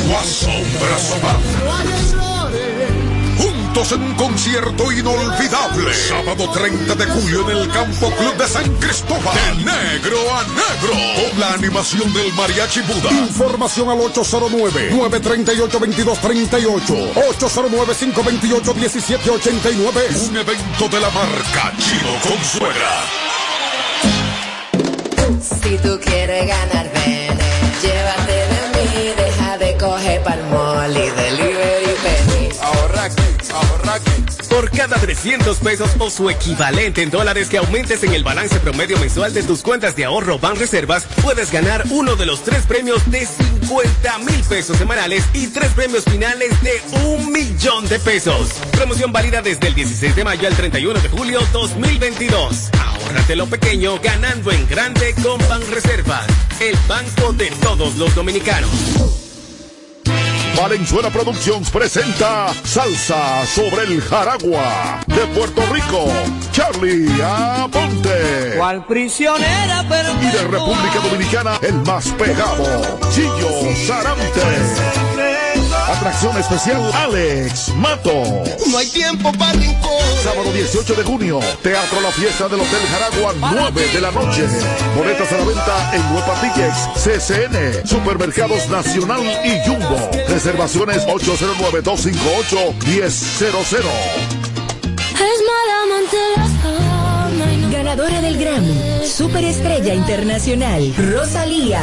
Juntos en un concierto inolvidable. Sábado 30 de julio en el Campo Club de San Cristóbal. De negro a negro. Con la animación del Mariachi Buda. Información al 809-938-2238. 809-528-1789. Un evento de la marca Chino Consuegra. Si tú quieres ganar, coger pa'l mall delivery. Ahorra ahorra. Por cada 300 pesos o su equivalente en dólares que aumentes en el balance promedio mensual de tus cuentas de ahorro Banreservas, puedes ganar uno de los tres premios de 50 mil pesos semanales y tres premios finales de un millón de pesos. Promoción válida desde el 16 de mayo al 31 de julio 2022. Ahórrate lo pequeño ganando en grande con Banreservas, el banco de todos los dominicanos. Valenzuela Productions presenta Salsa sobre el Jaragua de Puerto Rico. Charlie Aponte. Cual prisionera, pero Y de República Dominicana, el más pegado, Chillo Sarante. Atracción especial, Alex Mato. No hay tiempo para rincón. Sábado 18 de junio, Teatro La Fiesta del Hotel Jaragua, 9 de la noche. Boletas a la venta en Huepa Tickets, CCN, Supermercados Nacional y Jumbo. Reservaciones 809-258-1000. Ganadora del Grammy, Superestrella Internacional, Rosalía.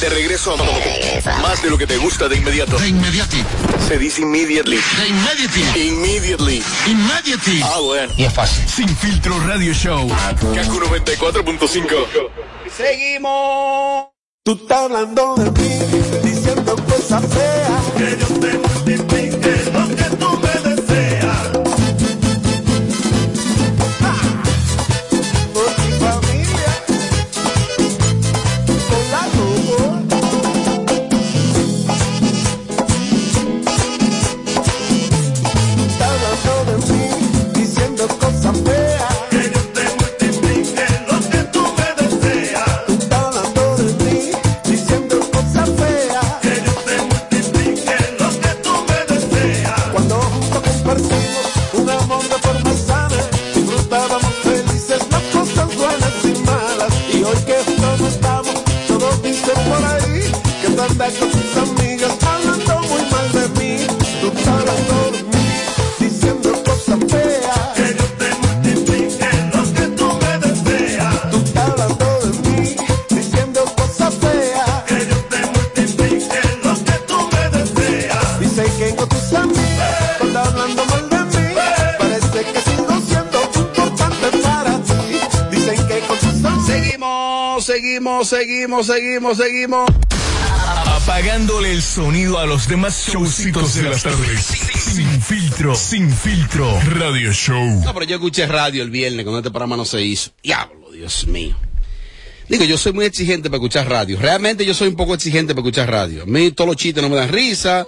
De regreso a más de lo que te gusta de inmediato. De inmediati. Se dice immediately. De inmediati. Immediately. Immediati. Ah, bueno. Y es fácil. Sin filtro radio show. Kaku 94.5. Seguimos. Tú estás hablando de mí, diciendo cosas feas. Seguimos, seguimos, seguimos. Apagándole el sonido a los demás showcitos de las tardes. Sin filtro, sin filtro, radio show. No, pero yo escuché radio el viernes cuando este programa no se hizo. Diablo, Dios mío. Digo, yo soy muy exigente para escuchar radio. Realmente yo soy un poco exigente para escuchar radio. A mí todos los chistes no me dan risa.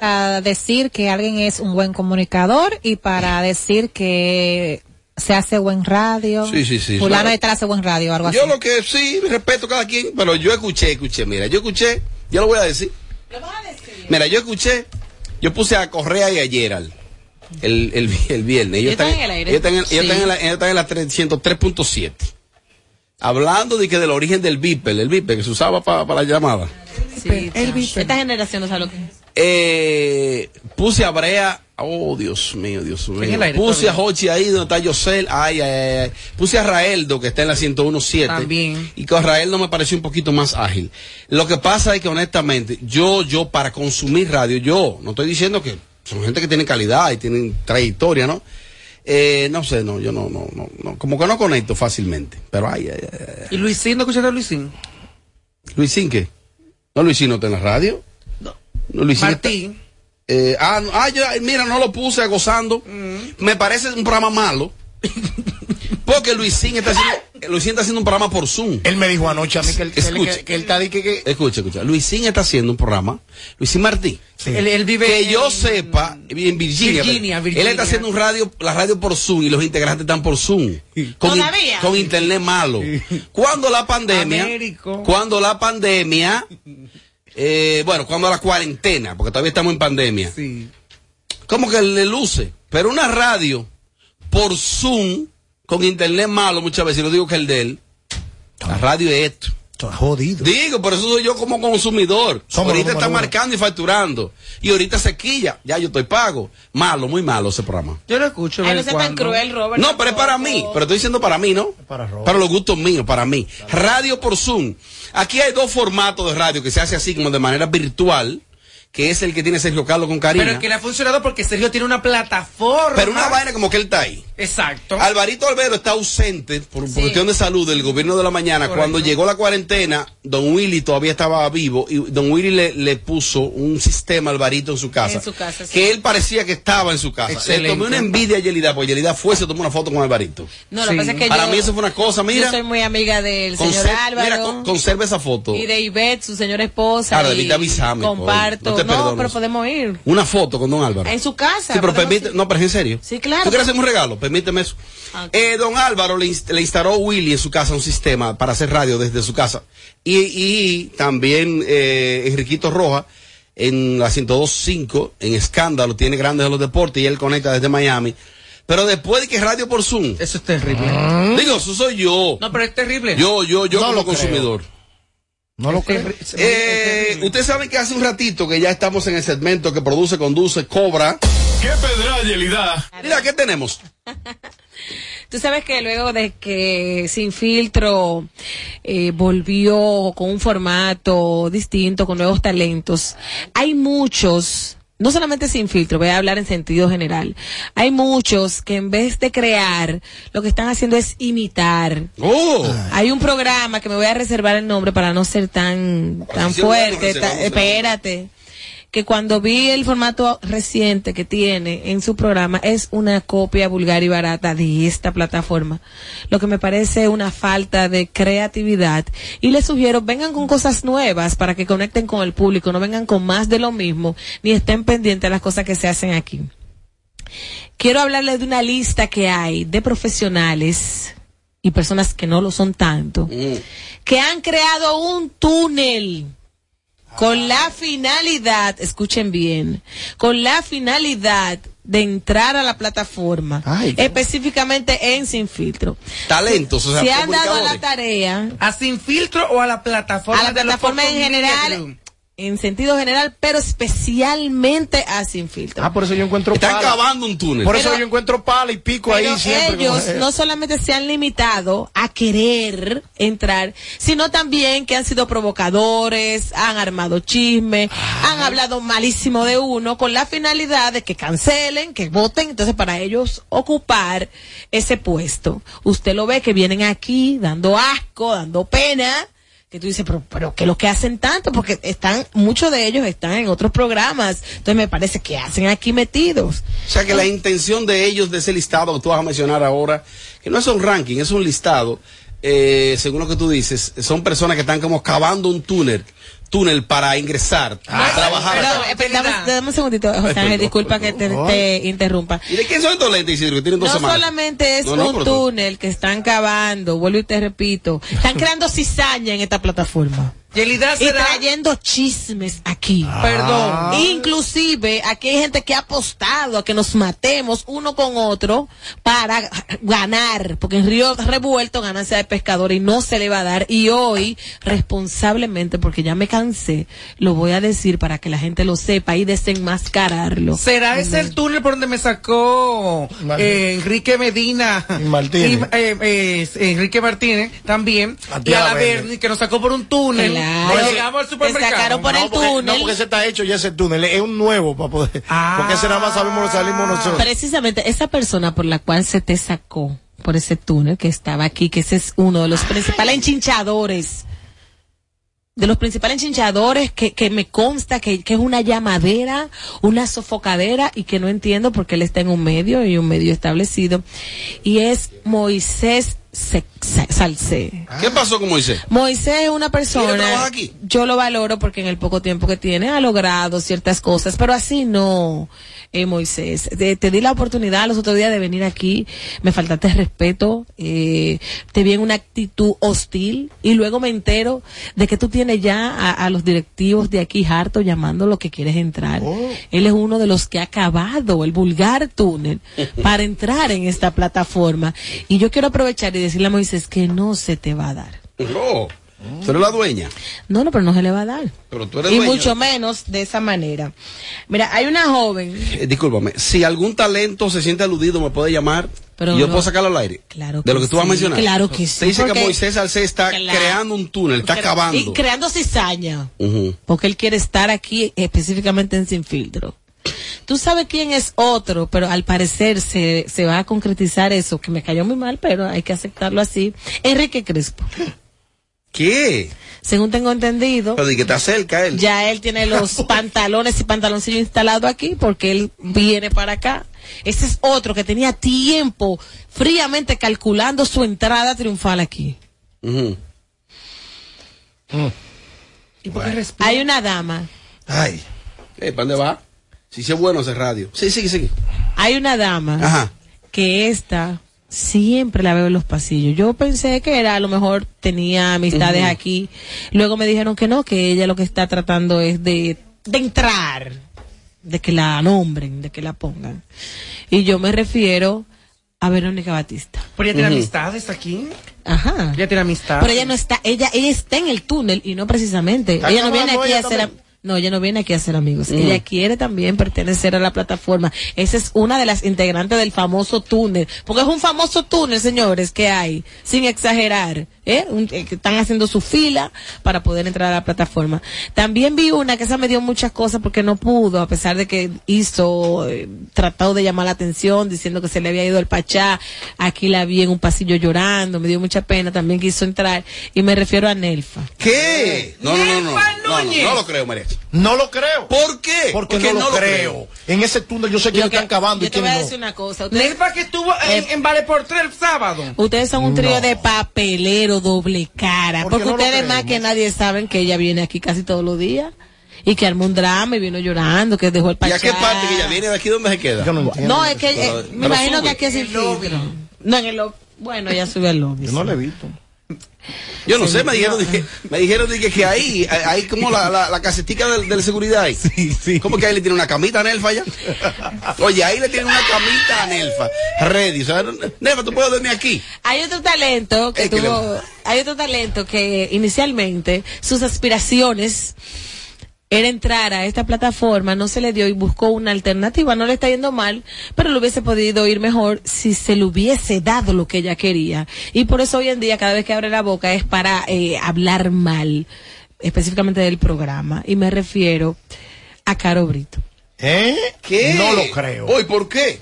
Para decir que alguien es un buen comunicador y para decir que se hace buen radio. Sí, sí, sí. Fulano de tal hace buen radio, algo así. Yo lo que sí, respeto a cada quien, pero yo escuché, escuché, mira, yo escuché, yo lo voy a decir. Mira, yo escuché, yo puse a Correa y a Gerald el, el, el viernes. Ellos ¿Están están, en el aire? ellos están en- ellos Sí. están en la, ellos están en la 303.7. Hablando de que del origen del Viper, el Viper que se usaba pa- para la llamada. Sí, Esta generación no sabe lo que es. Eh, puse a Brea, oh Dios mío, Dios mío. Puse a. Hochi ahí donde está Yosel, ay, ay, ay. Puse a Raeldo que está en la 101.7. También. Y con Raeldo me pareció un poquito más ágil. Lo que pasa es que honestamente, yo, yo para consumir radio, yo, no estoy diciendo que son gente que tiene calidad y tienen trayectoria, ¿no? Eh, no sé, no, yo no, no, no, no, como que no conecto fácilmente. Pero ay, ay, ay. ¿Y Luisín? ¿No escuchaste a Luisín? Luisín, ¿qué? ¿No Luisín no está en la radio? Está- Martín. Eh, ah, no, ah, yo, mira, no lo puse gozando. Me parece un programa malo. Porque Luisín está haciendo, Luisín está haciendo un programa por Zoom. Él me dijo anoche a mí que él, él- Escucha. que- que él está que, que- Escucha, escucha. Luisín está haciendo un programa. Luisín Martín. Él, él vive Que en- yo sepa, en Virginia. Virginia, Él Virginia. está haciendo un radio, la radio por Zoom y los integrantes están por Zoom. Con, in- ¿Todavía? con internet malo. Cuando la pandemia, Américo. cuando la pandemia, eh, bueno, cuando la cuarentena, porque todavía estamos en pandemia. Como que le luce. Pero una radio por Zoom, con internet malo muchas veces, y lo digo que el de él, la radio es esto. Está jodido. Digo, por eso soy yo como consumidor. Somos ahorita está uno. marcando y facturando. Y ahorita se quilla. Ya yo estoy pago. Malo, muy malo ese programa. Yo lo escucho. Ay, no vez sea tan cuando. cruel, Robert. No, pero es para mí. Pero estoy diciendo para mí, ¿no? Para Robert. Para los gustos míos, para mí. Radio por Zoom. Aquí hay dos formatos de radio que se hace así como de manera virtual, que es el que tiene Sergio Carlos con Karina. Pero que le ha funcionado porque Sergio tiene una plataforma. Pero una vaina como que él está ahí. Exacto. Alvarito Albero está ausente por, por cuestión de salud del gobierno de la mañana. Correcto. Cuando llegó la cuarentena, don Willy todavía estaba vivo y don Willy le, le puso un sistema a Alvarito en su casa. En su casa, sí. Que él parecía que estaba en su casa. Excelente. Le tomé una envidia a Yelida, porque Yelida fue, se tomó una foto con Alvarito. No, lo que pasa es que Para yo, mí eso fue una cosa, mira. yo soy muy amiga del señor Álvaro mira, con- conserva esa foto. y de Ivette, su señora esposa. Ahora, y debiste avisarme, Comparto. No te No, perdono. pero podemos ir. Una foto con don Álvaro. En su casa. Sí, pero permite, ir. no, pero es en serio. Sí, claro. ¿Tú quieres hacerme un regalo? Permíteme eso. Eh, don Álvaro le, inst- le instaló Willy en su casa un sistema para hacer radio desde su casa. Y, y también eh, Enriquito Roja en la 102.5, en Escándalo, tiene Grandes de los Deportes y él conecta desde Miami. Pero después de que radio por Zoom. Eso es terrible. Digo, eso soy yo. No, pero es terrible. Yo, yo, yo No como lo creo. No lo creo. Eh. Ustedes saben que hace un ratito que ya estamos en el segmento que produce, conduce, cobra. ¿Qué pedra, Yelida? Mira, ¿qué tenemos? Tú sabes que luego de que Sin Filtro eh, volvió con un formato distinto, con nuevos talentos, hay muchos, no solamente Sin Filtro, voy a hablar en sentido general, hay muchos que en vez de crear, lo que están haciendo es imitar. Oh. Hay un programa que me voy a reservar el nombre para no ser tan, tan fuerte. ta- espérate. Que cuando vi el formato reciente que tiene en su programa es una copia vulgar y barata de esta plataforma. Lo que me parece una falta de creatividad. Y les sugiero, vengan con cosas nuevas para que conecten con el público, no vengan con más de lo mismo, ni estén pendientes de las cosas que se hacen aquí. Quiero hablarles de una lista que hay de profesionales y personas que no lo son tanto, que han creado un túnel con la finalidad, escuchen bien, con la finalidad de entrar a la plataforma, específicamente en Sin Filtro. Talentos, o sea, Se han dado a la tarea ¿A Sin Filtro o a la plataforma? a la de los plataforma en general? En sentido general, pero especialmente a Sin Filtro. Ah, por eso yo encuentro Están pala. cavando un túnel. Por eso yo encuentro pala y pico ahí Pero siempre. ellos como- no solamente se han limitado a querer entrar, sino también que han sido provocadores, han armado chisme, han hablado malísimo de uno con la finalidad de que cancelen, que voten, entonces para ellos ocupar ese puesto. Usted lo ve que vienen aquí dando asco, dando pena. Que tú dices, pero, pero ¿qué es lo que hacen tanto? Porque están, muchos de ellos están en otros programas. Entonces me parece que hacen aquí metidos. O sea que la intención de ellos, de ese listado que tú vas a mencionar ahora, que no es un ranking, es un listado, eh, según lo que tú dices, son personas que están como cavando un túnel, túnel para ingresar, a trabajar. Eh, dame, dame un segundito, José Ángel, disculpa que te, te interrumpa. ¿Y de quién son estos lentes, Isidro, que tienen dos No semanas? solamente es No, no, un pero tú- túnel que están cavando, vuelvo y te repito, están creando cizaña en esta plataforma. Yelida Y será- trayendo chismes aquí. Ah. Perdón. Inclusive, aquí hay gente que ha apostado a que nos matemos uno con otro para ganar. Porque en Río Revuelto ganancia de pescador y no se le va a dar. Y hoy, responsablemente, porque ya me cansé, lo voy a decir para que la gente lo sepa y desenmascararlo. ¿Será ese el túnel por donde me sacó eh, Enrique Medina? Y Martínez. Y, eh, eh, Enrique Martínez también. Y a la Verde. Berni, que nos sacó por un túnel. Claro. No llegamos al supermercado. Te sacaron por el no, porque, túnel. no, porque ese está hecho ya ese túnel. Es un nuevo para poder. Ah. Porque ese nada más sabemos lo salimos nosotros. Precisamente esa persona por la cual se te sacó por ese túnel que estaba aquí, que ese es uno de los principales enchinchadores. De los principales enchinchadores que, que me consta que, que es una llamadera, una sofocadera y que no entiendo porque él está en un medio y un medio establecido. Y es Moisés Se- Salcé. ¿Qué pasó con Moisés? Moisés es una ¿Quiere trabajar persona, aquí? yo lo valoro porque en el poco tiempo que tiene ha logrado ciertas cosas, pero así no, eh, Moisés. Te, te di la oportunidad los otros días de venir aquí, me faltaste respeto, eh, te vi en una actitud hostil y luego me entero de que tú tienes ya a, a los directivos de aquí harto llamando lo que quieres entrar. Él es uno de los que ha acabado el vulgar túnel para entrar en esta plataforma y yo quiero aprovechar y decirle a Moisés que no se te va a dar. No, tú eres la dueña. No, no, pero no se le va a dar. Pero tú eres Y dueña. mucho menos de esa manera. Mira, hay una joven. Eh, discúlpame, si algún talento se siente aludido, me puede llamar. Pero y yo no. puedo sacarlo al aire. Claro de lo que tú vas a mencionar. Claro que sí. Se dice que Moisés Alcé está Claro. creando un túnel, está cavando. Y creando cizaña. Porque él quiere estar aquí específicamente en Sin Filtro. Tú sabes quién es otro, pero al parecer se, se va a concretizar eso, que me cayó muy mal, pero hay que aceptarlo así. Enrique Crespo. ¿Qué? Según tengo entendido, Pero de que está cerca él. ya él tiene los pantalones y pantaloncillos instalados aquí porque él viene para acá. Ese es otro que tenía tiempo fríamente calculando su entrada triunfal aquí. Ujú. ¿Y por qué respira? Hay una dama, Ay. Eh, ¿Para dónde va? Si sí, es bueno ese radio. Sí, sí, sí. hay una dama Ajá. que esta siempre la veo en los pasillos. Yo pensé que era, a lo mejor tenía amistades aquí. Luego me dijeron que no, que ella lo que está tratando es de, de entrar, de que la nombren, de que la pongan. Y yo me refiero a Verónica Batista. ¿Pero ella tiene amistades aquí? Ajá. Ella tiene amistades. Pero ella no está, ella, ella está en el túnel y no precisamente. Está ella no viene aquí a hacer. No, ella no viene aquí a ser amigos. Mm. Ella quiere también pertenecer a la plataforma. Esa es una de las integrantes del famoso túnel. Porque es un famoso túnel, señores, que hay, sin exagerar. ¿Eh? Un- eh, que están haciendo su fila para poder entrar a la plataforma. También vi una que esa me dio muchas cosas porque no pudo, a pesar de que hizo, eh, tratado de llamar la atención, diciendo que se le había ido el pachá. Aquí la vi en un pasillo llorando, me dio mucha pena. También quiso entrar. Y me refiero a Nelfa. ¿Qué? No, no, no, no. No, no, no lo creo, María. No lo creo. ¿Por qué? Porque, Porque no, no lo lo creo. En ese túnel yo sé que lo están que- cavando y yo te voy a no. decir una cosa. Ustedes, Nelva que estuvo en, en Vale por Tres el sábado. ustedes son un trío de papelero doble cara. ¿Por Porque qué no ustedes más que nadie saben que ella viene aquí casi todos los días. Y que armó un drama y vino llorando, que dejó el ¿Y pachá. a qué parte que ella viene de aquí donde se queda? No, es que eh, Pero- me pero imagino sube. que aquí es sin filtro. No, en el lobby. Bueno, ella sube al lobby. Yo no le he visto. Yo no sé, me dijeron, de que, me dijeron de que, ahí, hay como la, la, la casetica del- de, la seguridad ahí. Sí, sí. ¿Cómo que ahí le tiene una camita a Nelfa ya? Oye, ahí le tiene una camita a Nelfa. Ready. O sea, Nelfa, tú puedes dormir aquí. Hay otro talento que Es que tuvo, hay otro talento que inicialmente sus aspiraciones era entrar a esta plataforma, no se le dio y buscó una alternativa, no le está yendo mal, pero le hubiese podido ir mejor si se le hubiese dado lo que ella quería. Y por eso hoy en día cada vez que abre la boca es para eh, hablar mal, específicamente del programa. Y me refiero a Caro Brito. ¿Eh? ¿Qué? No lo creo. Hoy, ¿por qué?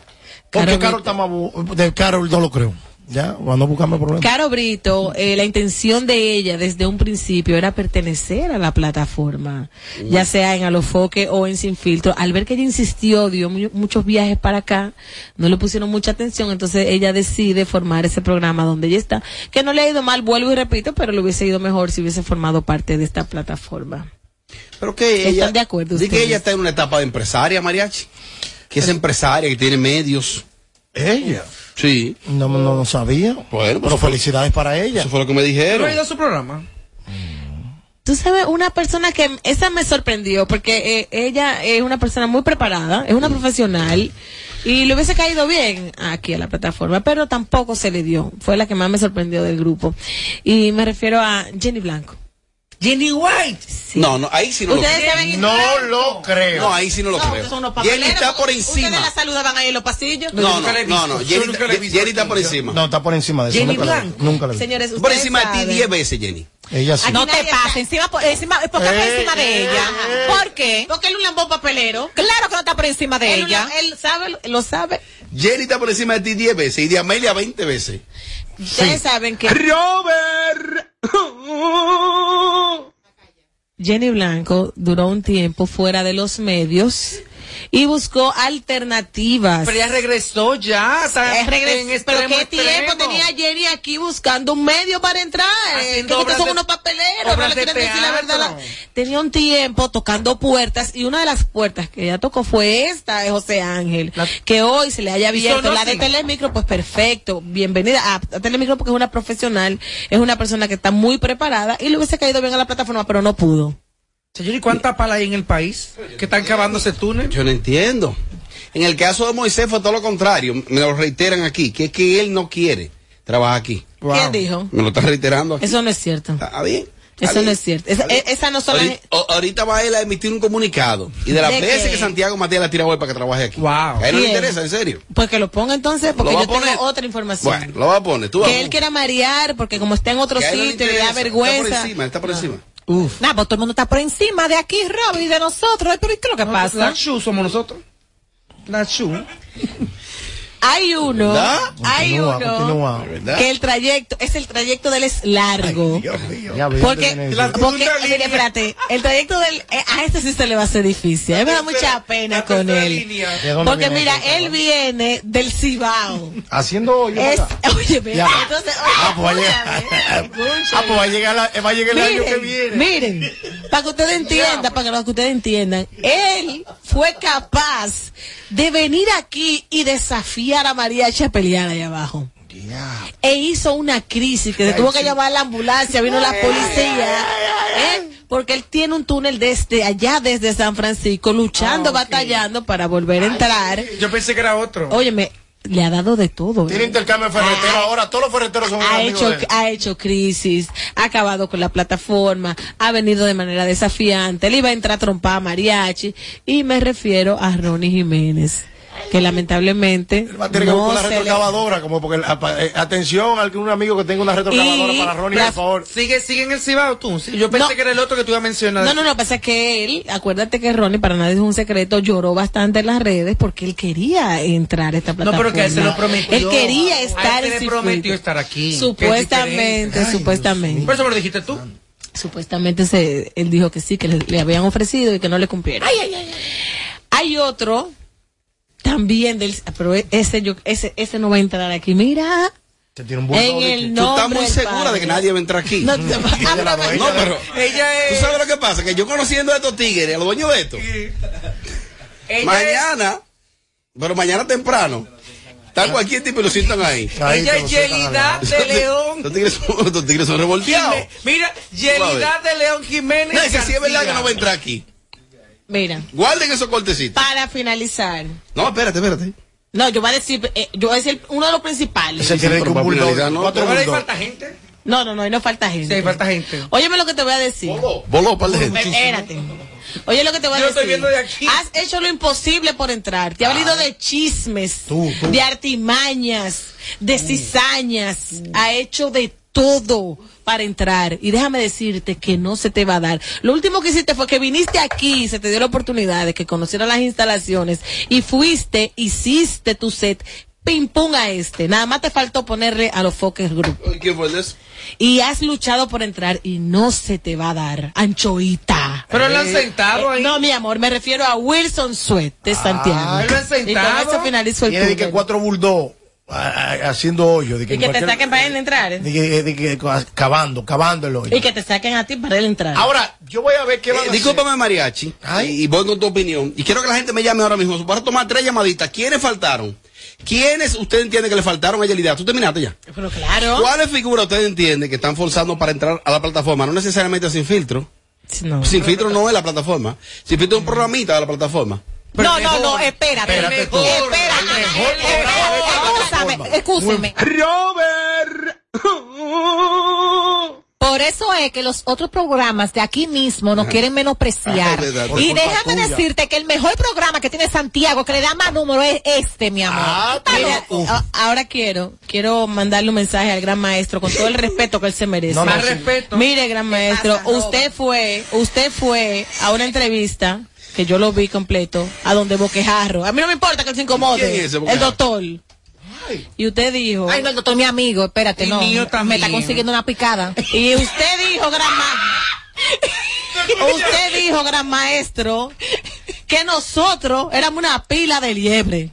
Porque Carol Carol está más bu- de Carol no lo creo. Ya, cuando buscamos problemas. Caro Brito, eh, la intención de ella desde un principio era pertenecer a la plataforma, ya sea en Alofoque o en Sin Filtro. Al ver que ella insistió, dio mu- muchos viajes para acá, no le pusieron mucha atención, entonces ella decide formar ese programa donde ella está, que no le ha ido mal, vuelvo y repito, pero le hubiese ido mejor si hubiese formado parte de esta plataforma. Pero que ella. ¿Están de acuerdo Di que ustedes? ella está en una etapa de empresaria, Mariachi. Que es empresaria, que tiene medios. ¿Ella? Sí. No, no, no sabía. Bueno, Pero felicidades para ella. Eso fue lo que me ¿No dijeron. ha ido a su programa? Tú sabes, una persona que, esa me sorprendió, porque eh, ella es una persona muy preparada, es una profesional, y le hubiese caído bien aquí a la plataforma, pero tampoco se le dio. Fue la que más me sorprendió del grupo. Y me refiero a Jenny Blanco. Jenny White. No, no, ahí sí no lo Ustedes creo. No lo creo. No, ahí sí no lo creo. Jenny está por Ustedes encima. la saludaban ahí en los pasillos. No, no, no, no. Jenny, Jenny está por encima. No, está por encima de eso. Jenny nunca la- Blanco. Nunca la vi. Señores, Por ustedes encima de ti saben- 10 veces, Jenny. Ella sí. No te pases, encima, por- encima, ¿por Eh, encima de eh, ella? eh. ¿Por qué? Porque él es un lambón papelero. Claro que no está por encima de Él, ella. él sabe, lo sabe. Jenny está por encima de ti 10 veces y de Amelia 20 veces. Ustedes saben que Robert. Jenny Blanco duró un tiempo fuera de los medios y buscó alternativas. Pero ella regresó ya. Está Es regres- en pero qué tiempo tenía Jenny aquí buscando un medio para entrar. Haciendo que ustedes son de- unos papeleros, no le de quieren decir la verdad. Tenía un tiempo tocando puertas y una de las puertas que ella tocó fue esta de José Ángel. que hoy se le haya abierto la de así. Telemicro, pues perfecto. Bienvenida a, a Telemicro porque es una profesional, es una persona que está muy preparada y le hubiese caído bien a la plataforma, pero no pudo. Señor, ¿y cuántas palas hay en el país que están cavando ese túnel? Yo no entiendo. En el caso de Moisés fue todo lo contrario. Me lo reiteran aquí, que es que él no quiere trabajar aquí. ¿Quién dijo? Me lo están reiterando aquí. Eso no es cierto. Está bien. Eso no es cierto. Esa, esa no son Ahorita, ahorita va él a emitir un comunicado. Y de las ¿De veces qué? que Santiago Matías la tira hoy para que trabaje aquí. Wow. A él no le interesa, en serio. Pues que lo ponga entonces, porque ¿Lo va yo poner? tengo otra información. Bueno, lo va a poner. Tú vas que él quiera marear, porque como está en otro Que a él no le sitio le da vergüenza. Está por encima, está por encima. Nah, pues todo el mundo está por encima de aquí, Rob, y de nosotros. Pero ¿y qué es lo que La pasa? Chu somos nosotros. La Chu. Hay uno, hay Continúa, uno continúa. Que el trayecto, es el trayecto de él es largo. Ya veo porque, porque, mire, espérate, el trayecto del, eh, a este sí se le va a hacer difícil. A mí me da mucha pena con él. línea. ¿De dónde Porque mira, él viene del Cibao. Haciendo hoyo. Es, ¿verdad? oye, Ya. entonces, Ah, pues va a oye, llegar. escúchame. Ah, pues va a llegar, la- va a llegar el año que viene. Miren, para que ustedes entiendan, para que ustedes entiendan, él fue capaz de venir aquí y desafiar a Mariachi a pelear allá abajo. E hizo una crisis que se tuvo que llamar a la ambulancia, vino la policía, ¿eh? porque él tiene un túnel desde allá, desde San Francisco, luchando, batallando para volver a entrar. Yo pensé que era otro. Óyeme, le ha dado de todo. ¿eh? Tiene intercambio de ferretero. Ahora todos los ferreteros son ha hecho, de él. ha hecho crisis, ha acabado con la plataforma, ha venido de manera desafiante, le iba a entrar a trompar a mariachi y me refiero a Ronnie Jiménez, que lamentablemente Va a tener que no buscar le- retrocavadora, como porque, eh, atención, algún amigo que tenga una retrocavadora Y para Ronnie, la- por favor. Sigue, sigue en el Cibao tú. Sí, yo pensé No. que era el otro que tú ibas a mencionar. No, no, no, pasa que él, acuérdate que Ronnie, para nadie es un secreto, lloró bastante en las redes porque él quería entrar a esta No, plataforma. pero que él se lo prometió. Él quería A él estar se le prometió estar aquí. Supuestamente, supuestamente. Por eso me lo dijiste tú. Supuestamente se, él dijo que sí, que le, le habían ofrecido y que no le cumplieron. Hay otro también del, pero ese yo, ese, ese no va a entrar aquí. Mira, Te tiene un en el Tú estás muy segura Padre. de que nadie va a entrar aquí. No. No, pero Ella es. tú sabes lo que pasa, que yo conociendo a estos tigres, a los dueños de esto, Ella mañana, pero mañana temprano, está cualquier tipo y lo sientan ahí. Ahí Ella es Yelida de León. Estos tigres son, estos tigres son revolteados. Mira, Yelida de León Jiménez. No, es que sí es verdad que no va a entrar aquí. Mira, Guarden esos cortecitos. para finalizar. No, espérate, espérate. No, yo voy a decir, eh, yo voy a decir uno de los principales. Ese tiene que pero un para ¿no? cuatro Ahora hay falta gente. No, no, no, ahí no falta gente. Sí, falta gente. Óyeme lo que te voy a decir. Voló un par de gente. Espérate. Oye lo que te voy a Yo decir. estoy viendo de aquí. Has hecho lo imposible por entrar. Te ha hablado de chismes, Tú, tú. de artimañas, de cizañas. Ha hecho de todo para entrar. Y déjame decirte que no se te va a dar. Lo último que hiciste fue que viniste aquí y se te dio la oportunidad de que conocieran las instalaciones y fuiste, hiciste tu set. Pim pum a este. Nada más te faltó ponerle a los Focus Group. ¿Y ¿Quién fue el de eso? Y has luchado por entrar y no se te va a dar. Anchoita. Pero lo han sentado Eh, ahí. No, mi amor, me refiero a Wilson Sweat de Santiago. él lo han y con sentado. eso el Tiene que cuatro bulldog ah, ah, haciendo hoyo. De que Y que te saquen para él entrar. de que, de que- cavando, cavando el hoyo. Y que te saquen a ti para él entrar. Ahora, yo voy a ver qué van a Eh, hacer. discúlpame, Mariachi, Ay. y voy con tu opinión. Y quiero que la gente me llame ahora mismo. Voy a tomar tres llamaditas. ¿Quiénes faltaron? ¿Quiénes usted entiende que le faltaron a Yelida? ¿Tú terminaste ya? Pero claro. ¿Cuáles figuras usted entiende que están forzando para entrar a la plataforma? No necesariamente sin filtro. No. Sin filtro no es la plataforma. Sin filtro es un programita de la plataforma. No, no, no, espérate. Espérate tú. Espérate. Escúchame, escúcheme. Por eso es que los otros programas de aquí mismo nos quieren menospreciar. Y déjame tuya. decirte que el mejor programa que tiene Santiago, que le da más número, es este, mi amor. Ah, Mira, ahora quiero, quiero mandarle un mensaje al gran maestro con todo el respeto que él se merece. No, no, Más sí. respeto. Mire, gran maestro, pasa, Robert? usted fue, usted fue a una entrevista que yo lo vi completo, a donde Boquejarro. A mí no me importa que él se incomode. ¿Quién es ese el doctor. Y usted dijo. Ay, no, el doctor, mi amigo, espérate, no. mío Me está consiguiendo una picada. Y usted dijo, gran ma- Usted dijo, gran maestro, que nosotros éramos una pila de liebre.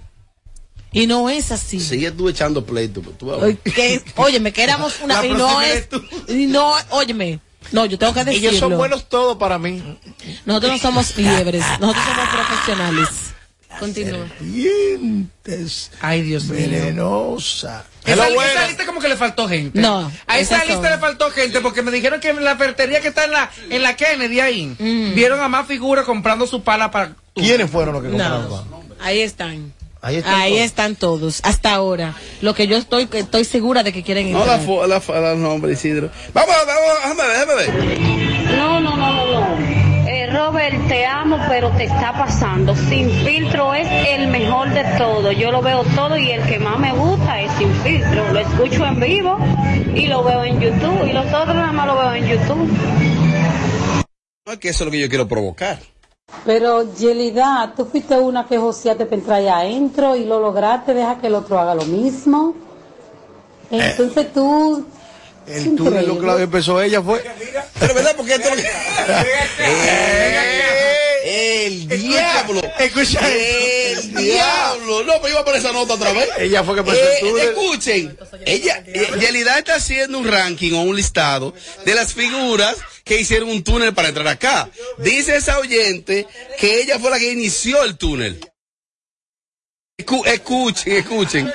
Y no es así. Sigue tú echando pleito. tú óyeme, que éramos una. La Y no es. Y no, óyeme. No, yo tengo que decirlo. Ellos son buenos todos para mí. Nosotros no somos liebres, nosotros somos profesionales. Continúa. Ay, Dios mío. Venenosa. Esa, esa lista como que le faltó gente. No, A esa lista son. le faltó gente porque me dijeron que en la ferretería que está en la, en la Kennedy ahí, Mm. vieron a más figuras comprando su pala para... ¿Quiénes fueron los que compraron? No, ahí están. Ahí están Ahí todos. están todos, hasta ahora. Lo que yo estoy, estoy segura de que quieren No la, entrar. fo- la, fo- la nombre, Isidro. Vamos, vamos, déjame ver, déjame ver. No, no, no, no, no. Eh, Robert, te amo, pero te está pasando. Sin filtro es el mejor de todo. Yo lo veo todo y el que más me gusta es sin filtro. Lo escucho en vivo y lo veo en YouTube. Y los otros nada más lo veo en YouTube. No es que eso es lo que yo quiero provocar. Pero, Yelida, tú fuiste una que joseaste para entrar allá adentro y lo lograste, deja que el otro haga lo mismo. Entonces tú... El túnel lo que la empezó ella fue. Pero verdad, porque esto que... El diablo. Escucha El diablo. No, pues iba a poner esa nota otra vez. Ella fue que empezó Eh, el túnel. escuchen, ella, eh, Yelida está haciendo un ranking o un listado de las figuras que hicieron un túnel para entrar acá. Dice esa oyente que ella fue la que inició el túnel. Escu- escuchen, escuchen.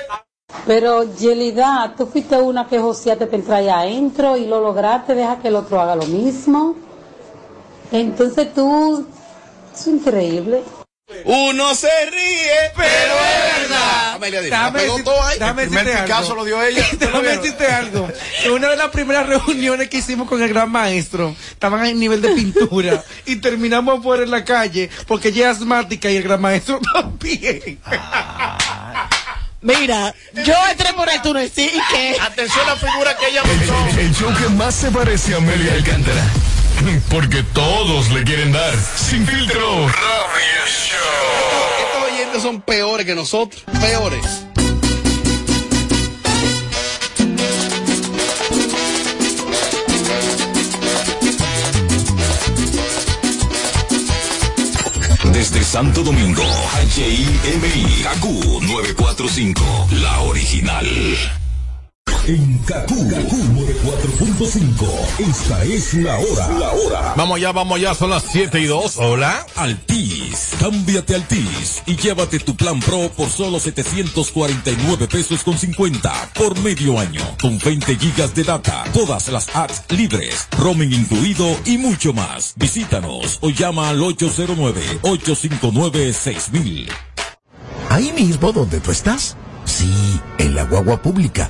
Pero, Yelida, tú fuiste una que joseaste para entrar allá adentro y lo lograste, deja que el otro haga lo mismo. Entonces tú... Es increíble. Uno se ríe, pero es verdad. Amelia, dime, la pegó decir- todo ahí. déjame El primer decirte Picasso algo. lo dio ella. ¿Ustedes lo Déjame decirte algo. En una de las primeras reuniones que hicimos con el gran maestro, estaban en nivel de pintura y terminamos afuera en la calle porque ella es asmática y el gran maestro también. Mira, yo entré por el túnel, sí, ¿y qué? Atención a la figura que ella El, el show que más se parece a Amelia Alcántara. Porque todos le quieren dar. Sin filtro. Radio Show. Estos oyentes son peores que nosotros. Peores. Desde Santo Domingo, HIMI, KQ 945, la original. En Kaku, 4.5. Esta es la hora. La hora. Vamos ya, vamos ya, son las 7 y 2. Hola. Altis, cámbiate Altis y llévate tu plan Pro por solo 749 pesos con 50 por medio año, con 20 gigas de data, todas las apps libres, roaming incluido y mucho más. Visítanos o llama al 809-859-6000. Ahí mismo donde tú estás. Sí, en la guagua pública,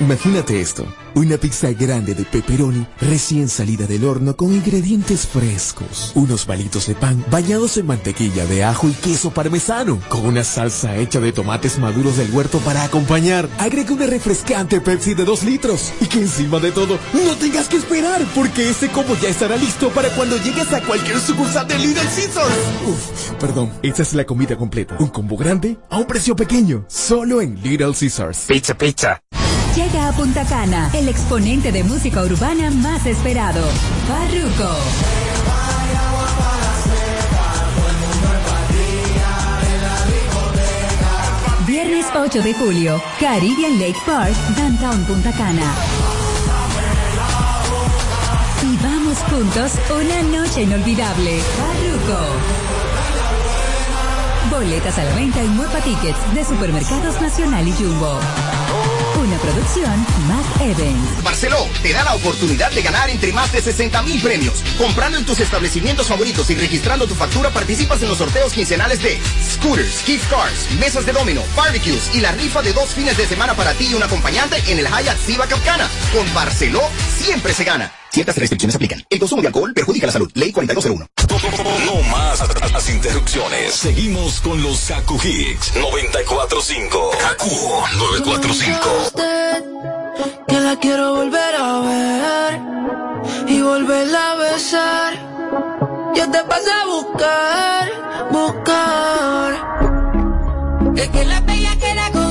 Imagínate esto, una pizza grande de pepperoni recién salida del horno con ingredientes frescos, unos palitos de pan bañados en mantequilla de ajo y queso parmesano, con una salsa hecha de tomates maduros del huerto para acompañar. Agrega una refrescante Pepsi de 2 litros y que encima de todo no tengas que esperar porque ese combo ya estará listo para cuando llegues a cualquier sucursal de Little Caesars. Uf, perdón, esta es la comida completa, un combo grande a un precio pequeño, solo en Little Caesars. Pizza, pizza. Llega a Punta Cana, el exponente de música urbana más esperado, Farruko. Viernes 8 de julio, Caribbean Lake Park, Downtown Punta Cana. Y vamos juntos una noche inolvidable. Farruko. Boletas a la venta en Muepa Tickets de Supermercados Nacional y Jumbo. Una producción Mac Evans. Barceló te da la oportunidad de ganar entre más de 60 mil premios. Comprando en tus establecimientos favoritos y registrando tu factura participas en los sorteos quincenales de scooters, gift cards, mesas de domino, barbecues y la rifa de dos fines de semana para ti y un acompañante en el Hyatt Siva Capcana. Con Barceló siempre se gana. Ciertas restricciones aplican. El consumo de alcohol perjudica la salud. Ley 4201. No más las interrupciones. Seguimos con los Kaku Hicks 945. Kaku 945. Que la quiero volver a ver y volverla a besar. Yo te pasé a buscar, buscar. Es que la bella queda contigo,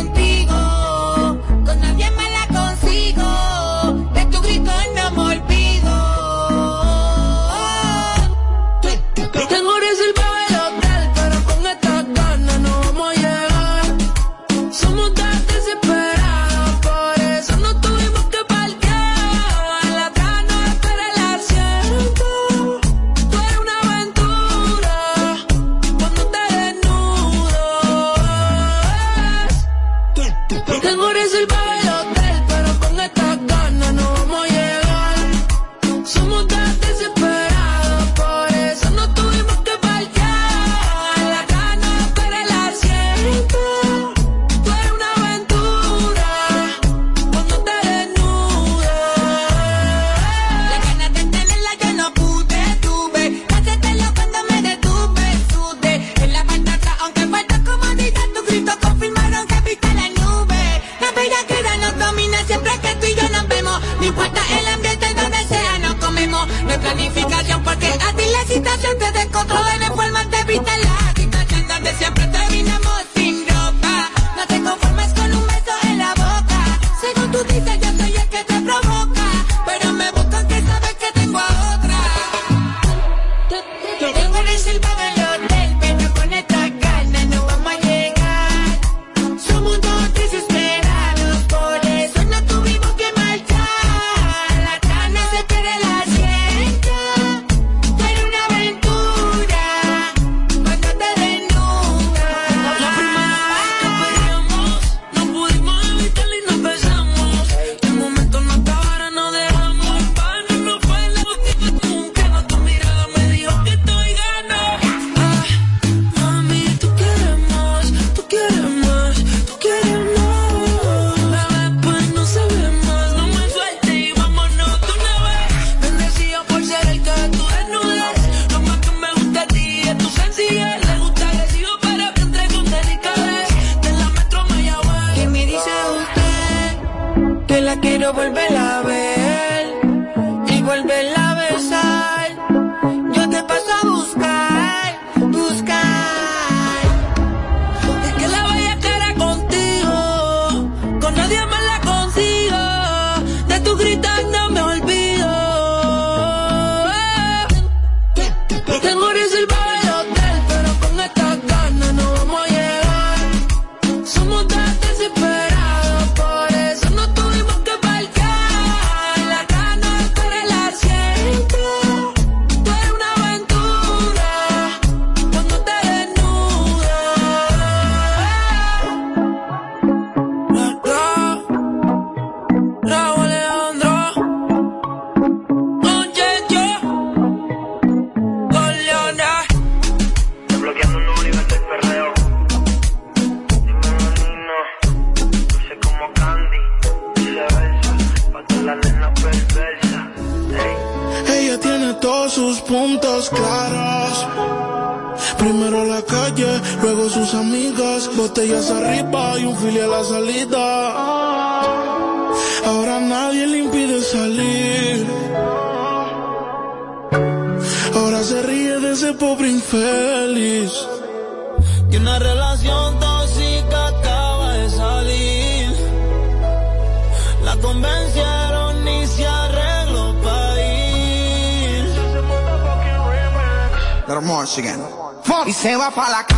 pa' la